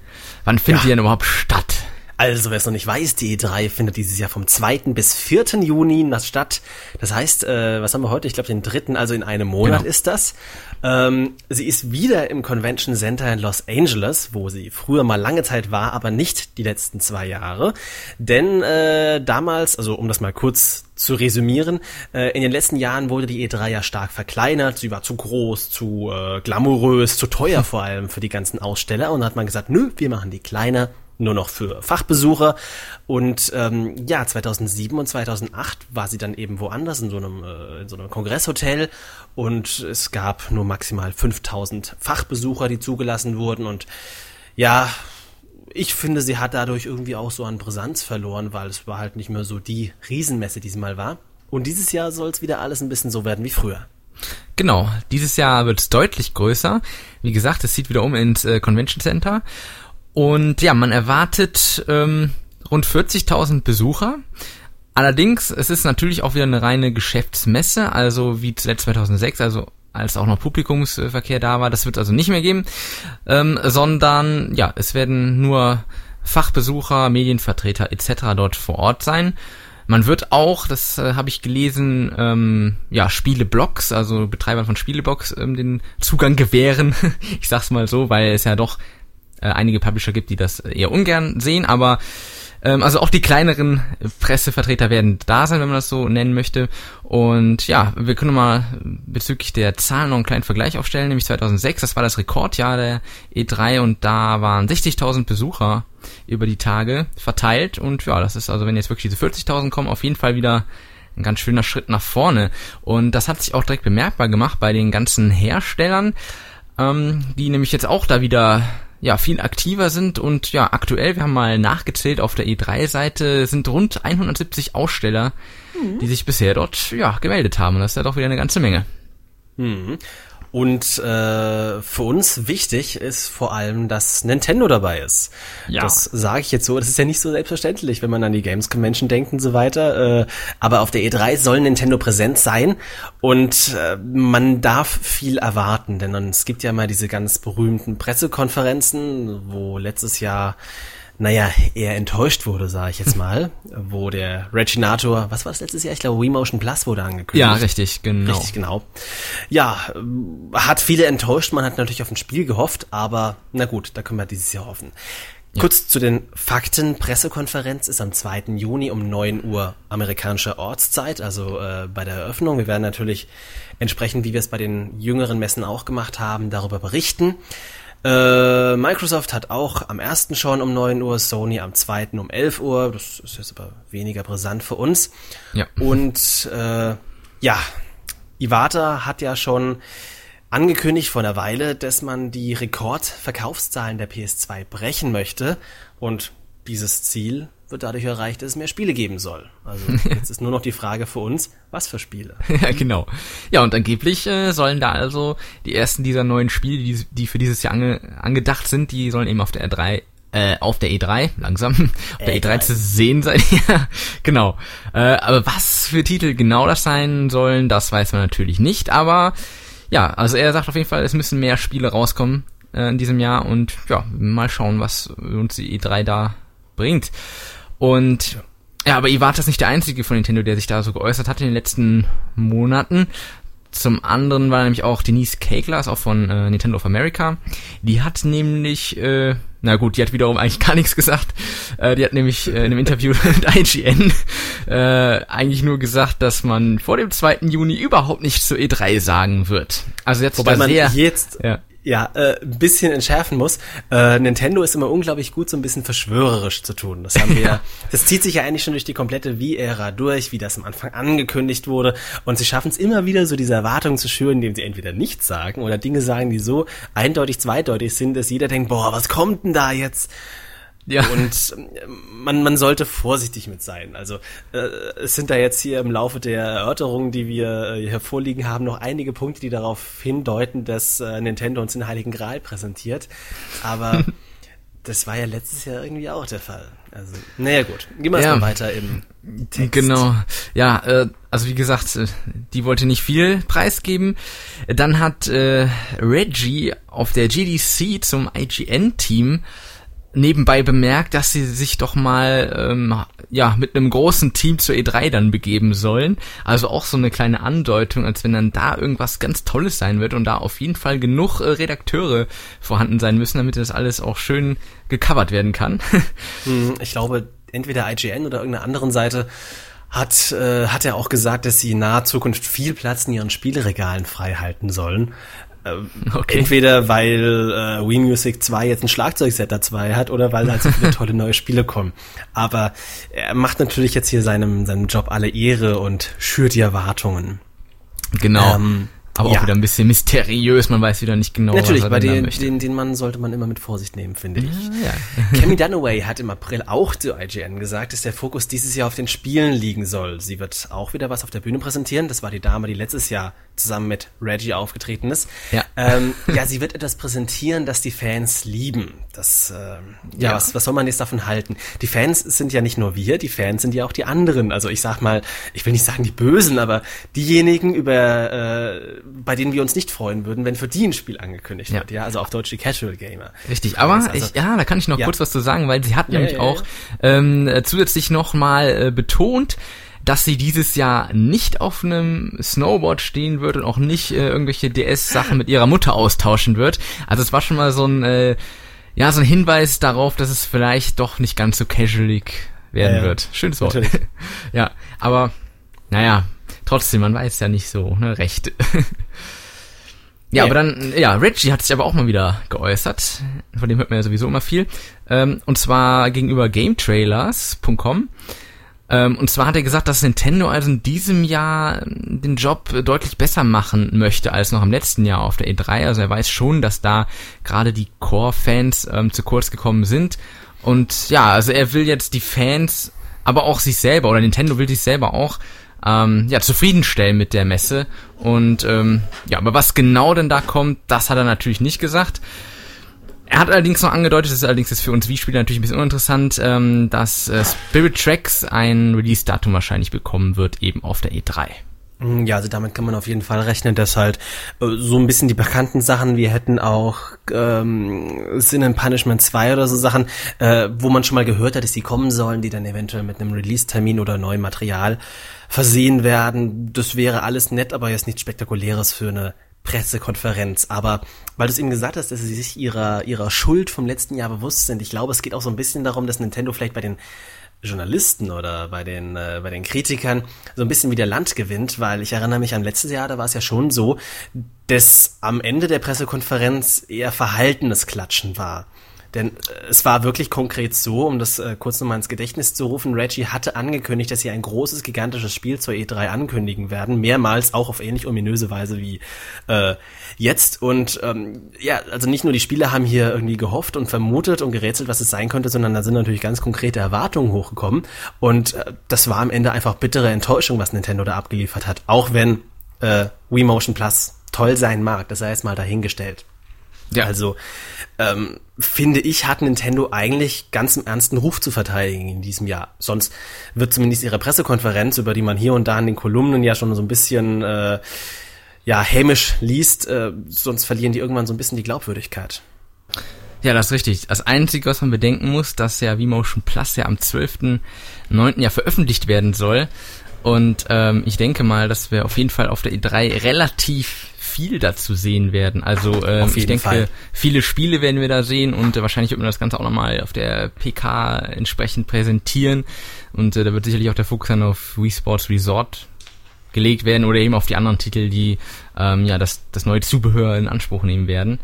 Wann findet Ja. die denn überhaupt statt? Also, wer es noch nicht weiß, die E3 findet dieses Jahr vom 2. bis 4. Juni statt. Das heißt, äh, was haben wir heute? Ich glaube, den dritten, also in einem Monat Genau. ist das. Ähm, sie ist wieder im Convention Center in Los Angeles, wo sie früher mal lange Zeit war, aber nicht die letzten zwei Jahre. Denn äh, damals, also um das mal kurz zu resümieren, äh, in den letzten Jahren wurde die E3 ja stark verkleinert. Sie war zu groß, zu äh, glamourös, zu teuer <laughs> vor allem für die ganzen Aussteller. Und dann hat man gesagt, nö, wir machen die kleiner, nur noch für Fachbesucher. Und ähm, ja, 2007 und 2008 war sie dann eben woanders in so einem, äh, in so einem Kongresshotel und es gab nur maximal 5000 Fachbesucher, die zugelassen wurden. Und ja, ich finde, sie hat dadurch irgendwie auch so an Brisanz verloren, weil es war halt nicht mehr so die Riesenmesse, die sie mal war. Und dieses Jahr soll es wieder alles ein bisschen so werden wie früher. Genau, dieses Jahr wird es deutlich größer. Wie gesagt, es zieht wieder um ins äh, Convention Center. Und ja, man erwartet ähm, rund 40.000 Besucher. Allerdings, es ist natürlich auch wieder eine reine Geschäftsmesse, also wie zuletzt 2006, also als auch noch Publikumsverkehr da war. Das wird also nicht mehr geben, ähm, sondern ja, es werden nur Fachbesucher, Medienvertreter etc. dort vor Ort sein. Man wird auch, das äh, habe ich gelesen, ähm, ja, Spieleblogs, also Betreibern von Spieleblogs, ähm, den Zugang gewähren. <laughs> ich sag's mal so, weil es ja doch äh, einige Publisher gibt, die das eher ungern sehen, aber ähm, also auch die kleineren Pressevertreter werden da sein, wenn man das so nennen möchte. Und ja, wir können mal bezüglich der Zahlen noch einen kleinen Vergleich aufstellen, nämlich 2006, das war das Rekordjahr der E3 und da waren 60.000 Besucher über die Tage verteilt und ja, das ist also, wenn jetzt wirklich diese 40.000 kommen, auf jeden Fall wieder ein ganz schöner Schritt nach vorne. Und das hat sich auch direkt bemerkbar gemacht bei den ganzen Herstellern, ähm, die nämlich jetzt auch da wieder ja viel aktiver sind und ja aktuell, wir haben mal nachgezählt auf der E3-Seite, sind rund 170 Aussteller, mhm. die sich bisher dort ja gemeldet haben. Und das ist ja doch wieder eine ganze Menge. Mhm. Und äh, für uns wichtig ist vor allem, dass Nintendo dabei ist. Ja. Das sage ich jetzt so, das ist ja nicht so selbstverständlich, wenn man an die Games Convention denkt und so weiter. Äh, aber auf der E3 soll Nintendo präsent sein und äh, man darf viel erwarten, denn es gibt ja mal diese ganz berühmten Pressekonferenzen, wo letztes Jahr naja, eher enttäuscht wurde, sage ich jetzt <laughs> mal, wo der Reginator, was war das letztes Jahr? Ich glaube, Wii Motion Plus wurde angekündigt. Ja, richtig, genau. Richtig, genau. Ja, hat viele enttäuscht, man hat natürlich auf ein Spiel gehofft, aber na gut, da können wir dieses Jahr hoffen. Ja. Kurz zu den Fakten. Pressekonferenz ist am 2. Juni um 9 Uhr amerikanischer Ortszeit, also äh, bei der Eröffnung. Wir werden natürlich entsprechend, wie wir es bei den jüngeren Messen auch gemacht haben, darüber berichten. Äh, Microsoft hat auch am ersten schon um 9 Uhr, Sony am zweiten um 11 Uhr. Das ist jetzt aber weniger brisant für uns. Ja. Und äh, ja, Iwata hat ja schon angekündigt vor einer Weile, dass man die Rekordverkaufszahlen der PS2 brechen möchte. Und dieses Ziel wird dadurch erreicht, dass es mehr Spiele geben soll. Also <laughs> jetzt ist nur noch die Frage für uns, was für Spiele? <laughs> ja, genau. Ja, und angeblich äh, sollen da also die ersten dieser neuen Spiele, die, die für dieses Jahr ange, angedacht sind, die sollen eben auf der R3 äh, auf der E3, langsam, <laughs> auf der E3 zu sehen sein. ja, genau. Äh, aber was für Titel genau das sein sollen, das weiß man natürlich nicht. Aber ja, also er sagt auf jeden Fall, es müssen mehr Spiele rauskommen äh, in diesem Jahr und ja, mal schauen, was uns die E3 da bringt. Und ja, aber Iwata ist nicht der einzige von Nintendo, der sich da so geäußert hat in den letzten Monaten. Zum anderen war nämlich auch Denise Kegler, auch von äh, Nintendo of America. Die hat nämlich, äh, na gut, die hat wiederum eigentlich gar nichts gesagt. Äh, die hat nämlich äh, in einem Interview <laughs> mit IGN äh, eigentlich nur gesagt, dass man vor dem 2. Juni überhaupt nicht zu E3 sagen wird. Also jetzt Wobei man sehr, jetzt ja ja, äh, ein bisschen entschärfen muss. Äh, Nintendo ist immer unglaublich gut, so ein bisschen verschwörerisch zu tun. Das haben wir, das zieht sich ja eigentlich schon durch die komplette Wii-Ära durch, wie das am Anfang angekündigt wurde. Und sie schaffen es immer wieder, so diese Erwartungen zu schüren, indem sie entweder nichts sagen oder Dinge sagen, die so eindeutig zweideutig sind, dass jeder denkt, boah, was kommt denn da jetzt? Ja. Und ähm, man, man sollte vorsichtig mit sein. Also äh, es sind da jetzt hier im Laufe der Erörterungen, die wir äh, hier vorliegen haben, noch einige Punkte, die darauf hindeuten, dass äh, Nintendo uns den Heiligen Gral präsentiert. Aber <laughs> das war ja letztes Jahr irgendwie auch der Fall. Also, naja gut, gehen wir ja. mal weiter im Text. Genau, ja, äh, also wie gesagt, äh, die wollte nicht viel preisgeben. Dann hat äh, Reggie auf der GDC zum IGN-Team nebenbei bemerkt, dass sie sich doch mal ähm, ja mit einem großen Team zur E3 dann begeben sollen. Also auch so eine kleine Andeutung, als wenn dann da irgendwas ganz Tolles sein wird und da auf jeden Fall genug äh, Redakteure vorhanden sein müssen, damit das alles auch schön gecovert werden kann. <laughs> Hm, ich glaube, entweder IGN oder irgendeiner anderen Seite hat, äh, hat er auch gesagt, dass sie in naher Zukunft viel Platz in ihren Spielregalen frei halten sollen. Äh, okay. Entweder weil äh, Wii Music 2 jetzt ein Schlagzeugset dabei hat oder weil halt so viele <laughs> tolle neue Spiele kommen. Aber er macht natürlich jetzt hier seinem, seinem Job alle Ehre und schürt die Erwartungen. Genau. Ähm, aber ja. auch wieder ein bisschen mysteriös, man weiß wieder nicht genau, Natürlich, was er bei den, den, den Mann sollte man immer mit Vorsicht nehmen, finde ich. Ja, <laughs> ja. Cammy Dunaway hat im April auch zu IGN gesagt, dass der Fokus dieses Jahr auf den Spielen liegen soll. Sie wird auch wieder was auf der Bühne präsentieren. Das war die Dame, die letztes Jahr zusammen mit Reggie aufgetreten ist. Ja, ähm, ja sie wird etwas präsentieren, das die Fans lieben. Das, äh, ja, ja. Was, was soll man jetzt davon halten? Die Fans sind ja nicht nur wir, die Fans sind ja auch die anderen. Also ich sag mal, ich will nicht sagen die Bösen, aber diejenigen, über äh, bei denen wir uns nicht freuen würden, wenn für die ein Spiel angekündigt ja. wird. Ja, also auf Deutsch die Casual Gamer. Richtig, aber also, ich, ja, da kann ich noch ja. kurz was zu sagen, weil sie hat nämlich auch ähm, zusätzlich noch mal äh, betont, dass sie dieses Jahr nicht auf einem Snowboard stehen wird und auch nicht äh, irgendwelche DS-Sachen mit ihrer Mutter austauschen wird. Also es war schon mal so ein, äh, ja, so ein Hinweis darauf, dass es vielleicht doch nicht ganz so casualig werden ja, wird. Schönes Wort. <laughs> ja, aber naja, trotzdem, man weiß ja nicht so, ne, recht. <laughs> Ja, ja, aber dann, ja, Reggie hat sich aber auch mal wieder geäußert. Von dem hört man ja sowieso immer viel. Ähm, und zwar gegenüber GameTrailers.com und zwar hat er gesagt, dass Nintendo also in diesem Jahr den Job deutlich besser machen möchte als noch im letzten Jahr auf der E3. Also er weiß schon, dass da gerade die Core-Fans ähm, zu kurz gekommen sind. Und ja, also er will jetzt die Fans, aber auch sich selber, oder Nintendo will sich selber auch ähm, ja, zufriedenstellen mit der Messe. Und ähm, ja, aber was genau denn da kommt, das hat er natürlich nicht gesagt. Er hat allerdings noch angedeutet, das ist allerdings jetzt für uns Wii-Spieler natürlich ein bisschen uninteressant, ähm, dass äh, Spirit Tracks ein Release-Datum wahrscheinlich bekommen wird, eben auf der E3. Mm, ja, also damit kann man auf jeden Fall rechnen, dass halt äh, so ein bisschen die bekannten Sachen, wir hätten auch ähm, Sin and Punishment 2 oder so Sachen, äh, wo man schon mal gehört hat, dass die kommen sollen, die dann eventuell mit einem Release-Termin oder neuem Material versehen werden. Das wäre alles nett, aber jetzt nichts Spektakuläres für eine Pressekonferenz. Aber weil du es eben gesagt hast, dass sie sich ihrer, ihrer Schuld vom letzten Jahr bewusst sind, ich glaube, es geht auch so ein bisschen darum, dass Nintendo vielleicht bei den Journalisten oder bei den, äh, bei den Kritikern so ein bisschen wieder Land gewinnt, weil ich erinnere mich an letztes Jahr, da war es ja schon so, dass am Ende der Pressekonferenz eher verhaltenes Klatschen war. Denn äh, es war wirklich konkret so, um das äh, kurz nochmal ins Gedächtnis zu rufen, Reggie hatte angekündigt, dass sie ein großes, gigantisches Spiel zur E3 ankündigen werden, mehrmals auch auf ähnlich ominöse Weise wie äh, jetzt. Und ähm, ja, also nicht nur die Spieler haben hier irgendwie gehofft und vermutet und gerätselt, was es sein könnte, sondern da sind natürlich ganz konkrete Erwartungen hochgekommen. Und äh, das war am Ende einfach bittere Enttäuschung, was Nintendo da abgeliefert hat. Auch wenn äh, Wii Motion Plus toll sein mag, das sei jetzt mal dahingestellt. Ja. Also ähm, finde ich, hat Nintendo eigentlich ganz im ernsten Ruf zu verteidigen in diesem Jahr. Sonst wird zumindest ihre Pressekonferenz, über die man hier und da in den Kolumnen ja schon so ein bisschen äh, ja hämisch liest, äh, sonst verlieren die irgendwann so ein bisschen die Glaubwürdigkeit. Ja, das ist richtig. Das Einzige, was man bedenken muss, dass ja V-Motion Plus ja am 12.9. ja veröffentlicht werden soll. Und ähm, ich denke mal, dass wir auf jeden Fall auf der E3 relativ viel dazu sehen werden. Also ähm, ich denke, Fall. viele Spiele werden wir da sehen und äh, wahrscheinlich wird man das Ganze auch nochmal auf der PK entsprechend präsentieren. Und äh, da wird sicherlich auch der Fokus dann auf Wii Sports Resort gelegt werden oder eben auf die anderen Titel, die ähm, ja das, das neue Zubehör in Anspruch nehmen werden.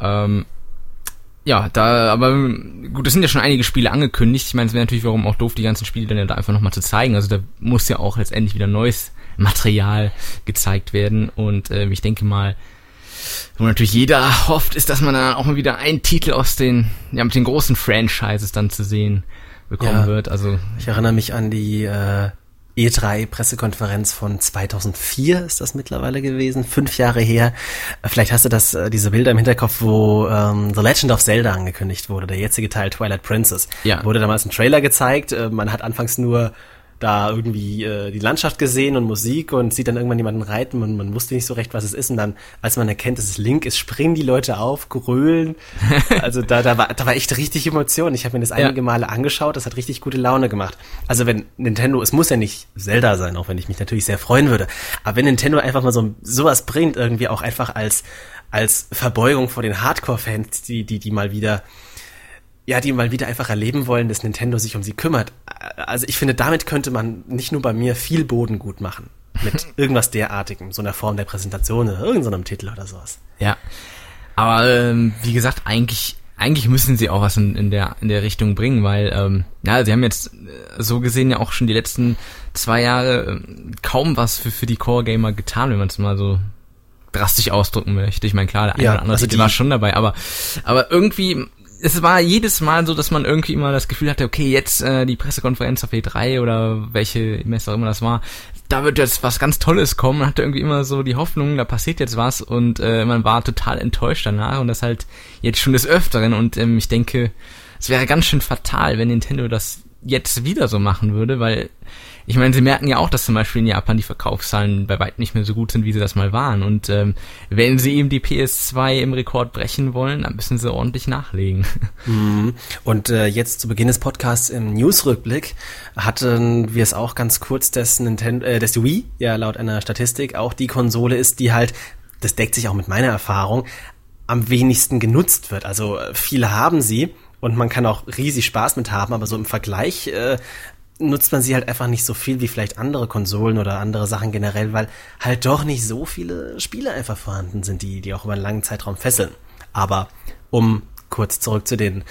Ähm, ja, da, aber gut, es sind ja schon einige Spiele angekündigt. Ich meine, es wäre natürlich warum auch doof, die ganzen Spiele dann ja da einfach nochmal zu zeigen. Also da muss ja auch letztendlich wieder neues Material gezeigt werden. Und äh, ich denke mal, wo natürlich jeder hofft, ist, dass man dann auch mal wieder einen Titel aus den, ja, mit den großen Franchises dann zu sehen bekommen ja, wird. Also ich erinnere mich an die äh, E3-Pressekonferenz von 2004 ist das mittlerweile gewesen, fünf Jahre her. Vielleicht hast du das, äh, diese Bilder im Hinterkopf, wo ähm, The Legend of Zelda angekündigt wurde, der jetzige Teil Twilight Princess. Ja. Wurde damals ein Trailer gezeigt. Äh, man hat anfangs nur da irgendwie äh, die Landschaft gesehen und Musik und sieht dann irgendwann jemanden reiten und man wusste nicht so recht, was es ist. Und dann, als man erkennt, dass es Link ist, springen die Leute auf, grölen. <laughs> Also da, da, war, da war echt richtig Emotion. Ich habe mir das einige ja. Male angeschaut, das hat richtig gute Laune gemacht. Also wenn Nintendo, es muss ja nicht Zelda sein, auch wenn ich mich natürlich sehr freuen würde, aber wenn Nintendo einfach mal so sowas bringt, irgendwie auch einfach als als Verbeugung vor den Hardcore-Fans, die, die, die mal wieder ja, die mal wieder einfach erleben wollen, dass Nintendo sich um sie kümmert. Also ich finde, damit könnte man nicht nur bei mir viel Boden gut machen. Mit <laughs> irgendwas derartigem, so einer Form der Präsentation oder irgendeinem Titel oder sowas. Ja. Aber ähm, wie gesagt, eigentlich eigentlich müssen sie auch was in, in der in der Richtung bringen, weil ähm, ja, sie haben jetzt äh, so gesehen ja auch schon die letzten zwei Jahre äh, kaum was für für die Core Gamer getan, wenn man es mal so drastisch ausdrücken möchte. Ich meine, klar, der eine ja, oder andere also Titel war schon dabei, aber aber irgendwie es war jedes Mal so, dass man irgendwie immer das Gefühl hatte, okay, jetzt äh, die Pressekonferenz auf E3 oder welche Messe auch immer das war, da wird jetzt was ganz Tolles kommen. Man hatte irgendwie immer so die Hoffnung, da passiert jetzt was und äh, man war total enttäuscht danach und das halt jetzt schon des Öfteren und ähm, ich denke, es wäre ganz schön fatal, wenn Nintendo das jetzt wieder so machen würde, weil ich meine, sie merken ja auch, dass zum Beispiel in Japan die Verkaufszahlen bei weitem nicht mehr so gut sind, wie sie das mal waren. Und ähm, wenn sie eben die PS2 im Rekord brechen wollen, dann müssen sie ordentlich nachlegen. <laughs> Mhm. Und äh, jetzt zu Beginn des Podcasts im Newsrückblick hatten wir es auch ganz kurz, dass Nintendo, äh, dass die Wii ja laut einer Statistik auch die Konsole ist, die halt, das deckt sich auch mit meiner Erfahrung, am wenigsten genutzt wird. Also äh, viele haben sie und man kann auch riesig Spaß mit haben, aber so im Vergleich äh, nutzt man sie halt einfach nicht so viel wie vielleicht andere Konsolen oder andere Sachen generell, weil halt doch nicht so viele Spiele einfach vorhanden sind, die, die auch über einen langen Zeitraum fesseln. Aber um kurz zurück zu den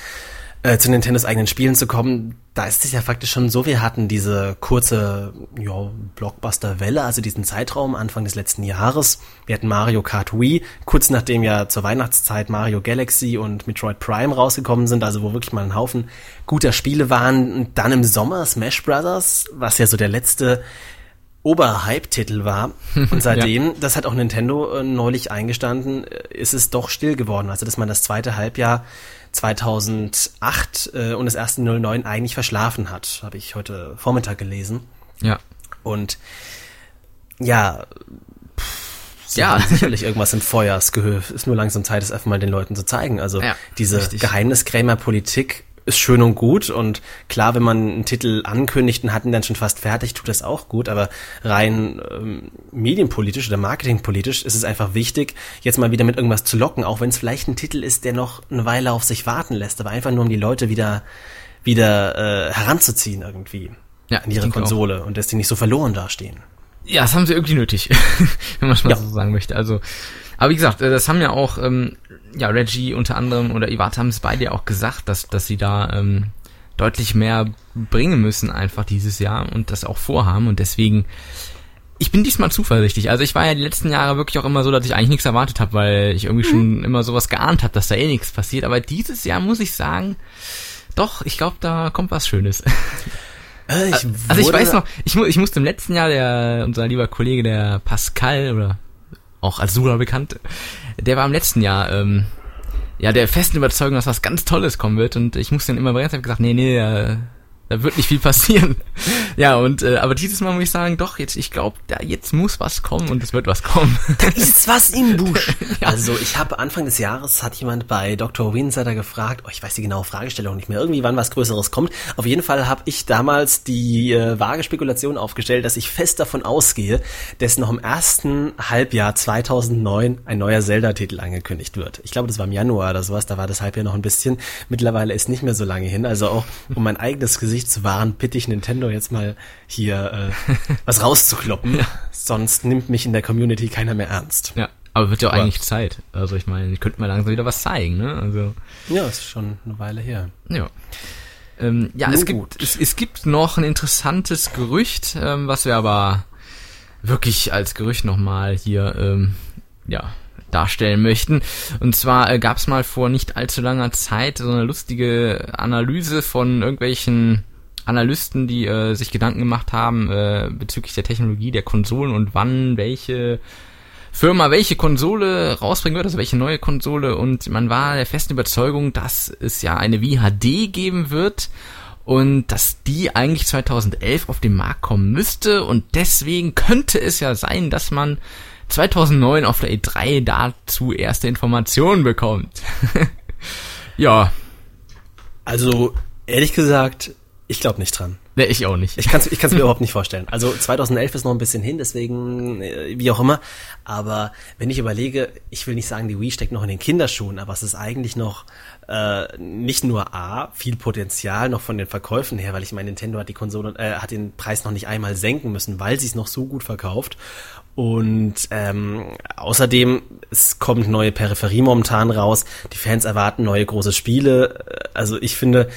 äh, zu Nintendos eigenen Spielen zu kommen, da ist es ja faktisch schon so, wir hatten diese kurze ja, Blockbuster-Welle, also diesen Zeitraum Anfang des letzten Jahres. Wir hatten Mario Kart Wii, kurz nachdem ja zur Weihnachtszeit Mario Galaxy und Metroid Prime rausgekommen sind, also wo wirklich mal ein Haufen guter Spiele waren. Und dann im Sommer Smash Brothers, was ja so der letzte Oberhype-Titel war. <laughs> Und seitdem, ja. das hat auch Nintendo äh, neulich eingestanden, äh, ist es doch still geworden. Also, dass man das zweite Halbjahr 2008 äh, und das erste 09 eigentlich verschlafen hat, habe ich heute Vormittag gelesen. Ja. Und ja, pff, ja, sicherlich irgendwas im Feuersgehöft. Ist nur langsam Zeit, es einfach mal den Leuten zu zeigen. Also ja, diese Geheimniskrämer-Politik ist schön und gut und klar, wenn man einen Titel ankündigt und hat ihn dann schon fast fertig, tut das auch gut, aber rein ähm, medienpolitisch oder marketingpolitisch ist es einfach wichtig, jetzt mal wieder mit irgendwas zu locken, auch wenn es vielleicht ein Titel ist, der noch eine Weile auf sich warten lässt, aber einfach nur um die Leute wieder wieder äh, heranzuziehen irgendwie ja, an ihre Konsole auch. und dass die nicht so verloren dastehen. Ja, das haben sie irgendwie nötig, <laughs> wenn man es mal ja. so sagen möchte. Also, aber wie gesagt, äh, das haben ja auch ähm, ja, Reggie unter anderem oder Iwata haben es beide ja auch gesagt, dass, dass sie da ähm, deutlich mehr bringen müssen einfach dieses Jahr und das auch vorhaben und deswegen ich bin diesmal zuversichtlich. Also ich war ja die letzten Jahre wirklich auch immer so, dass ich eigentlich nichts erwartet habe, weil ich irgendwie mhm. schon immer sowas geahnt habe, dass da eh nichts passiert. Aber dieses Jahr muss ich sagen, doch, ich glaube, da kommt was Schönes. <laughs> Äh, ich also ich weiß noch, ich, mu ich musste im letzten Jahr der unser lieber Kollege der Pascal oder auch als Sura bekannt, der war im letzten Jahr ähm, ja der festen Überzeugung, dass was ganz Tolles kommen wird. Und ich musste dann immer bereits gesagt, nee, nee, äh, da wird nicht viel passieren. <laughs> ja, und äh, aber dieses Mal muss ich sagen, doch, jetzt, ich glaube, da jetzt muss was kommen und es wird was kommen. da ist <laughs> was im Busch. ja. Also ich habe Anfang des Jahres hat jemand bei Dr. Winsider gefragt, oh, ich weiß die genaue Fragestellung nicht mehr, irgendwie wann was Größeres kommt. Auf jeden Fall habe ich damals die äh, vage Spekulation aufgestellt, dass ich fest davon ausgehe, dass noch im ersten Halbjahr 2009 ein neuer Zelda-Titel angekündigt wird. Ich glaube, das war im Januar oder sowas, da war das Halbjahr noch ein bisschen. Mittlerweile ist nicht mehr so lange hin, also auch um mein eigenes Gesicht Zu wahren, bitte ich Nintendo jetzt mal hier äh, was rauszukloppen. <laughs> Ja. Sonst nimmt mich in der Community keiner mehr ernst. Ja, aber wird ja auch aber, eigentlich Zeit. Also ich meine, ich könnte mal langsam wieder was zeigen, ne? Also. Ja, ist schon eine Weile her. Ja. Ähm, ja, es gibt, es, es, gibt noch ein interessantes Gerücht, ähm, was wir aber wirklich als Gerücht nochmal hier, ähm, ja, darstellen möchten. Und zwar äh, gab es mal vor nicht allzu langer Zeit so eine lustige Analyse von irgendwelchen Analysten, die äh, sich Gedanken gemacht haben äh, bezüglich der Technologie der Konsolen und wann welche Firma welche Konsole rausbringen wird, also welche neue Konsole. Und man war der festen Überzeugung, dass es ja eine VHD geben wird und dass die eigentlich 2011 auf den Markt kommen müsste. Und deswegen könnte es ja sein, dass man 2009 auf der E3 dazu erste Informationen bekommt. <laughs> ja. Also, ehrlich gesagt, ich glaube nicht dran. Nee, ich auch nicht. Ich kann es ich kann's mir <laughs> überhaupt nicht vorstellen. Also 2011 ist noch ein bisschen hin, deswegen äh, wie auch immer. Aber wenn ich überlege, ich will nicht sagen, die Wii steckt noch in den Kinderschuhen, aber es ist eigentlich noch äh, nicht nur A, viel Potenzial noch von den Verkäufen her, weil ich meine, Nintendo hat die Konsole, äh, hat den Preis noch nicht einmal senken müssen, weil sie es noch so gut verkauft. Und ähm, außerdem, es kommt neue Peripherie momentan raus. Die Fans erwarten neue große Spiele. Also ich finde,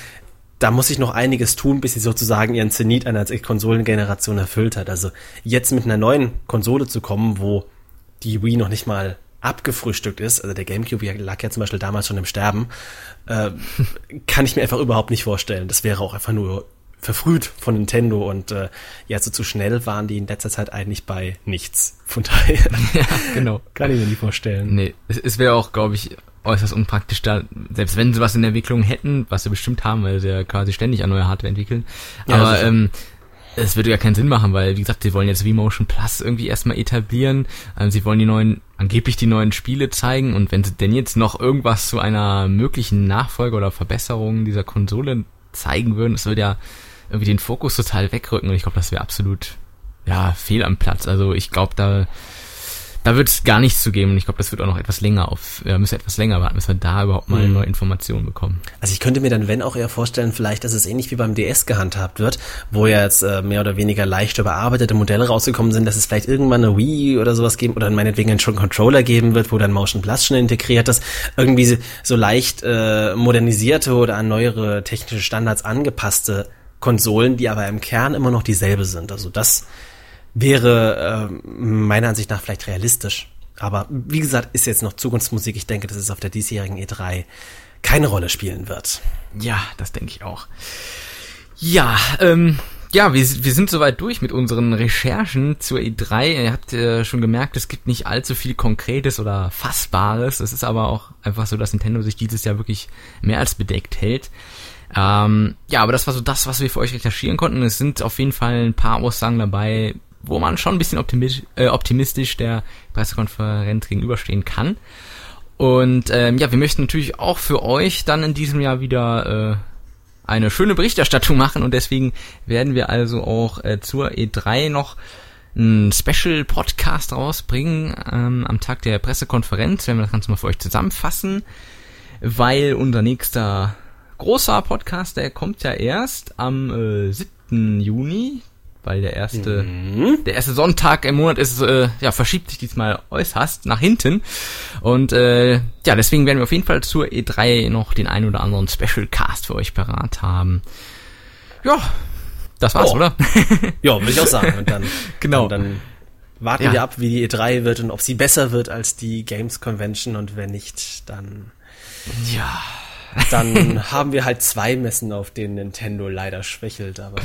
da muss sich noch einiges tun, bis sie sozusagen ihren Zenit einer Konsolengeneration erfüllt hat. Also jetzt mit einer neuen Konsole zu kommen, wo die Wii noch nicht mal abgefrühstückt ist, also der GameCube lag ja zum Beispiel damals schon im Sterben, äh, <laughs> kann ich mir einfach überhaupt nicht vorstellen. Das wäre auch einfach nur verfrüht von Nintendo und äh, ja, so zu schnell waren die in letzter Zeit eigentlich bei nichts. Von <laughs> daher ja, genau. kann ich mir nicht vorstellen. Nee, es, es wäre auch, glaube ich, äußerst unpraktisch da, selbst wenn sie was in der Entwicklung hätten, was sie bestimmt haben, weil sie ja quasi ständig an neue Hardware entwickeln. Ja, Aber ähm, es würde ja keinen Sinn machen, weil, wie gesagt, sie wollen jetzt V-Motion Plus irgendwie erstmal etablieren. Also sie wollen die neuen, angeblich die neuen Spiele zeigen und wenn sie denn jetzt noch irgendwas zu einer möglichen Nachfolge oder Verbesserung dieser Konsole zeigen würden, das würde ja irgendwie den Fokus total wegrücken und ich glaube, das wäre absolut ja fehl am Platz. Also ich glaube, da da wird es gar nichts zu geben und ich glaube, das wird auch noch etwas länger auf, wir müssen etwas länger warten, bis wir da überhaupt mal Mhm. neue Informationen bekommen. Also ich könnte mir dann, wenn auch eher vorstellen, vielleicht, dass es ähnlich wie beim DS gehandhabt wird, wo ja jetzt äh, mehr oder weniger leicht überarbeitete Modelle rausgekommen sind, dass es vielleicht irgendwann eine Wii oder sowas geben oder meinetwegen einen schon Controller geben wird, wo dann Motion Plus schon integriert ist, irgendwie so- so leicht äh, modernisierte oder an neuere technische Standards angepasste Konsolen, die aber im Kern immer noch dieselbe sind. Also das wäre äh, meiner Ansicht nach vielleicht realistisch. Aber wie gesagt, ist jetzt noch Zukunftsmusik. Ich denke, dass es auf der diesjährigen E3 keine Rolle spielen wird. Ja, das denke ich auch. Ja, ähm, ja, wir, wir sind soweit durch mit unseren Recherchen zur E3. Ihr habt äh, schon gemerkt, es gibt nicht allzu viel Konkretes oder Fassbares. Es ist aber auch einfach so, dass Nintendo sich dieses Jahr wirklich mehr als bedeckt hält. Ähm, ja, aber das war so das, was wir für euch recherchieren konnten. Es sind auf jeden Fall ein paar Aussagen dabei, wo man schon ein bisschen optimistisch, äh, optimistisch der Pressekonferenz gegenüberstehen kann. Und ähm, ja, wir möchten natürlich auch für euch dann in diesem Jahr wieder äh, eine schöne Berichterstattung machen und deswegen werden wir also auch äh, zur E3 noch einen Special Podcast rausbringen ähm, am Tag der Pressekonferenz, werden wir das Ganze mal für euch zusammenfassen, weil unser nächster großer Podcast, der kommt ja erst am äh, 7. Juni, weil der erste der erste Sonntag im Monat ist äh, ja verschiebt sich diesmal äußerst nach hinten und äh, ja deswegen werden wir auf jeden Fall zur E3 noch den ein oder anderen Special Cast für euch parat haben. Ja, das war's, Oh. oder? <laughs> Ja, würde ich auch sagen. Und dann, <laughs> Genau. dann, dann warten Ja. wir ab, wie die E3 wird und ob sie besser wird als die Games Convention und wenn nicht, dann, ja. Dann <laughs> haben wir halt zwei Messen, auf denen Nintendo leider schwächelt, aber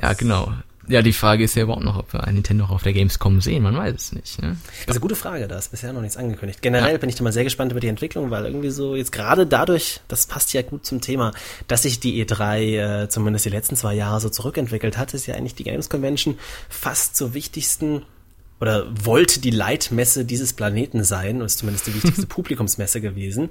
Ja, genau. Ja, die Frage ist ja überhaupt noch, ob wir ein Nintendo auch auf der Gamescom sehen. Man weiß es nicht. Ne? Das ist eine gute Frage, da ist bisher noch nichts angekündigt. Generell bin ich da mal sehr gespannt über die Entwicklung, weil irgendwie so jetzt gerade dadurch, das passt ja gut zum Thema, dass sich die E3 äh, zumindest die letzten zwei Jahre so zurückentwickelt hat, ist ja eigentlich die Games Convention fast zur wichtigsten oder wollte die Leitmesse dieses Planeten sein, ist zumindest die wichtigste <laughs> Publikumsmesse gewesen.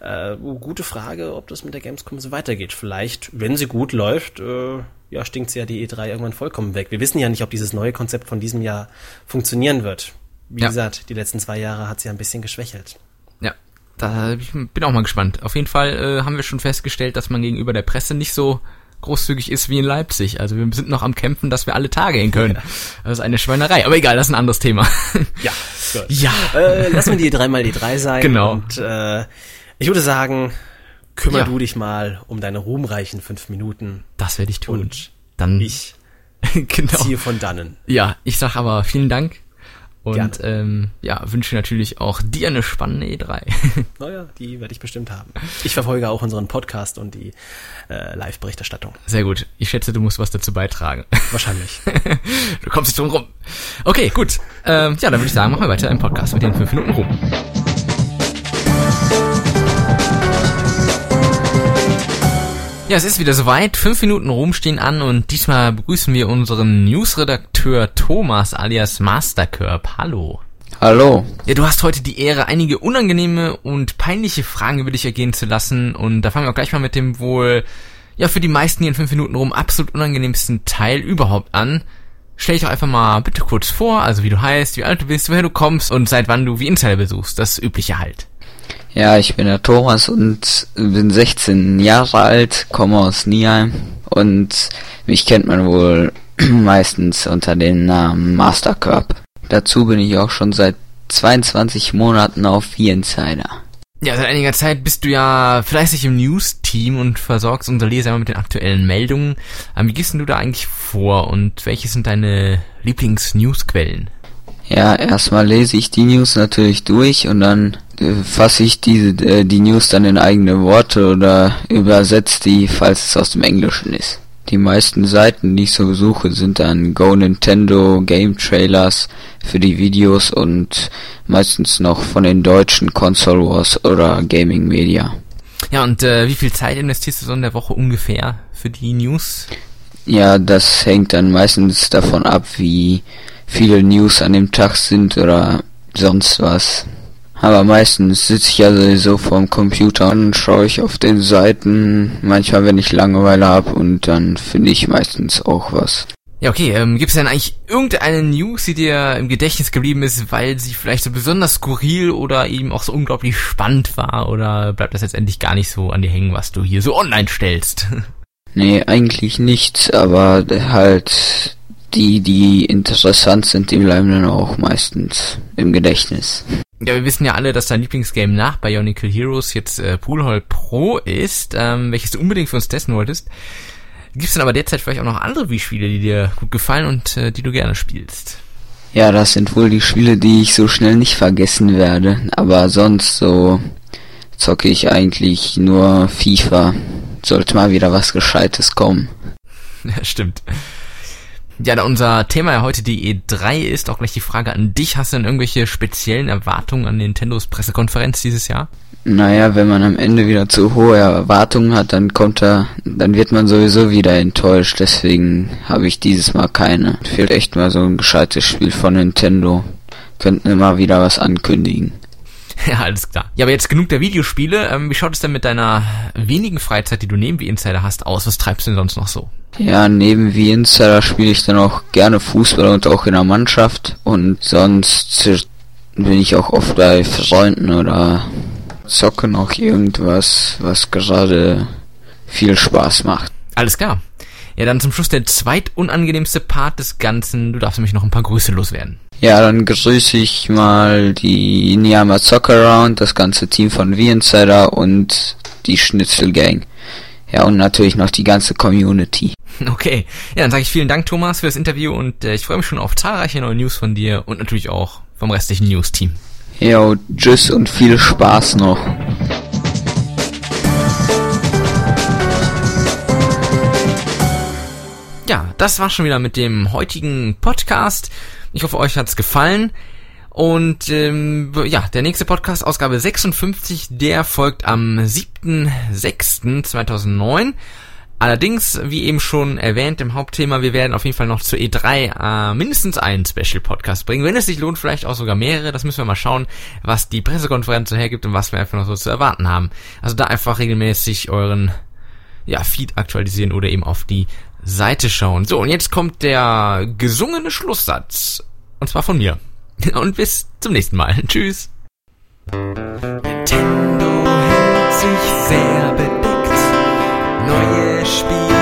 Ja. Äh, gute Frage, ob das mit der Gamescom so weitergeht. Vielleicht, wenn sie gut läuft, äh, ja, stinkt sie ja die E3 irgendwann vollkommen weg. Wir wissen ja nicht, ob dieses neue Konzept von diesem Jahr funktionieren wird. Wie Ja. gesagt, die letzten zwei Jahre hat sie ein bisschen geschwächelt. Ja, da ich bin auch mal gespannt. Auf jeden Fall äh, haben wir schon festgestellt, dass man gegenüber der Presse nicht so großzügig ist wie in Leipzig. Also wir sind noch am Kämpfen, dass wir alle Tage hin können. Das ist eine Schweinerei. Aber egal, das ist ein anderes Thema. <laughs> Ja, gut. ja. Äh, lassen wir die E3 mal die 3 sein. Genau. Und äh, ich würde sagen, kümmere Ja. du dich mal um deine ruhmreichen fünf Minuten. Das werde ich tun. Und Dann Ich <laughs> genau. ziehe von dannen. Ja, ich sag aber vielen Dank. Und Gerne. ähm, ja, wünsche natürlich auch dir eine spannende E E3. <laughs> Naja, die werde ich bestimmt haben. Ich verfolge auch unseren Podcast und die äh, Live-Berichterstattung. Sehr gut. Ich schätze, du musst was dazu beitragen. <laughs> Wahrscheinlich. du kommst nicht drum rum. Okay, gut. Ähm, ja, dann würde ich sagen, machen wir weiter im Podcast mit den fünf Minuten rum. Ja, es ist wieder soweit. Fünf Minuten rum stehen an und diesmal begrüßen wir unseren Newsredakteur Thomas alias Mastercurb. Hallo. Hallo. Ja, du hast heute die Ehre, einige unangenehme und peinliche Fragen über dich ergehen zu lassen. Und da fangen wir auch gleich mal mit dem wohl, ja, für die meisten hier in fünf Minuten rum absolut unangenehmsten Teil überhaupt an. Stell dich doch einfach mal bitte kurz vor, also wie du heißt, wie alt du bist, woher du kommst und seit wann du wie Insider besuchst. Das übliche halt. Ja, ich bin der Thomas und bin 16 Jahre alt, komme aus Nieheim und mich kennt man wohl <clears throat> meistens unter dem Namen Mastercurb. Dazu bin ich auch schon seit 22 Monaten auf V-Insider. Ja, seit einiger Zeit bist du ja fleißig im News-Team und versorgst unsere Leser immer mit den aktuellen Meldungen. Ähm, wie gehst denn du da eigentlich vor und welche sind deine Lieblings-News-Quellen? Ja, erstmal lese ich die News natürlich durch und dann fasse ich diese, äh, die News dann in eigene Worte oder übersetze die, falls es aus dem Englischen ist. Die meisten Seiten, die ich so besuche, sind dann Go Nintendo, Game Trailers für die Videos und meistens noch von den deutschen Console Wars oder Gaming Media. Ja, und äh, wie viel Zeit investierst du so in der Woche ungefähr für die News? Ja, das hängt dann meistens davon ab, wie viele News an dem Tag sind oder sonst was. Aber meistens sitze ich ja sowieso vorm Computer und schaue ich auf den Seiten, manchmal wenn ich Langeweile habe und dann finde ich meistens auch was. Ja, okay. Ähm, Gibt es denn eigentlich irgendeine News, die dir im Gedächtnis geblieben ist, weil sie vielleicht so besonders skurril oder eben auch so unglaublich spannend war? Oder bleibt das jetzt endlich gar nicht so an dir hängen, was du hier so online stellst? <laughs> Nee, eigentlich nichts, aber halt die, die interessant sind, die bleiben dann auch meistens im Gedächtnis. Ja, wir wissen ja alle, dass dein Lieblingsgame nach Bionicle Heroes jetzt äh, Poolhall Pro ist, ähm, welches du unbedingt für uns testen wolltest. Gibt es denn aber derzeit vielleicht auch noch andere Wii-Spiele, die dir gut gefallen und äh, die du gerne spielst? Ja, das sind wohl die Spiele, die ich so schnell nicht vergessen werde. Aber sonst so zocke ich eigentlich nur FIFA. Sollte mal wieder was Gescheites kommen. <laughs> Ja, stimmt. Ja, da unser Thema ja heute die E3 ist, auch gleich die Frage an dich. Hast du denn irgendwelche speziellen Erwartungen an Nintendos Pressekonferenz dieses Jahr? Naja, wenn man am Ende wieder zu hohe Erwartungen hat, dann kommt er, dann wird man sowieso wieder enttäuscht. Deswegen habe ich dieses Mal keine. Fehlt echt mal so ein gescheites Spiel von Nintendo. Könnten immer wieder was ankündigen. <laughs> Ja, alles klar. Ja, aber jetzt genug der Videospiele. Ähm, wie schaut es denn mit deiner wenigen Freizeit, die du neben wie Insider hast, aus? Was treibst du denn sonst noch so? Ja, neben wie Insider spiele ich dann auch gerne Fußball und auch in der Mannschaft. Und sonst bin ich auch oft bei Freunden oder zocke noch irgendwas, was gerade viel Spaß macht. Alles klar. Ja, dann zum Schluss der zweitunangenehmste Part des Ganzen. Du darfst nämlich noch ein paar Grüße loswerden. Ja, dann grüße ich mal die Niyama Soccer Round, das ganze Team von V-Insider und die Schnitzel Gang. Ja, und natürlich noch die ganze Community. <laughs> Okay, ja, dann sage ich vielen Dank, Thomas, für das Interview und äh, ich freue mich schon auf zahlreiche neue News von dir und natürlich auch vom restlichen News-Team. Ja, tschüss und viel Spaß noch. Ja, das war schon wieder mit dem heutigen Podcast. Ich hoffe, euch hat's gefallen. Und ähm, ja, der nächste Podcast, Ausgabe 56, der folgt am 7.6.2009. Allerdings, wie eben schon erwähnt im Hauptthema, wir werden auf jeden Fall noch zur E3 äh, mindestens einen Special-Podcast bringen. Wenn es sich lohnt, vielleicht auch sogar mehrere. Das müssen wir mal schauen, was die Pressekonferenz so hergibt und was wir einfach noch so zu erwarten haben. Also da einfach regelmäßig euren ja, Feed aktualisieren oder eben auf die Seite schauen. So, und jetzt kommt der gesungene Schlusssatz. Und zwar von mir. <laughs> Und bis zum nächsten Mal. <laughs> Tschüss. Nintendo hält sich sehr bedeckt. Neue Spiele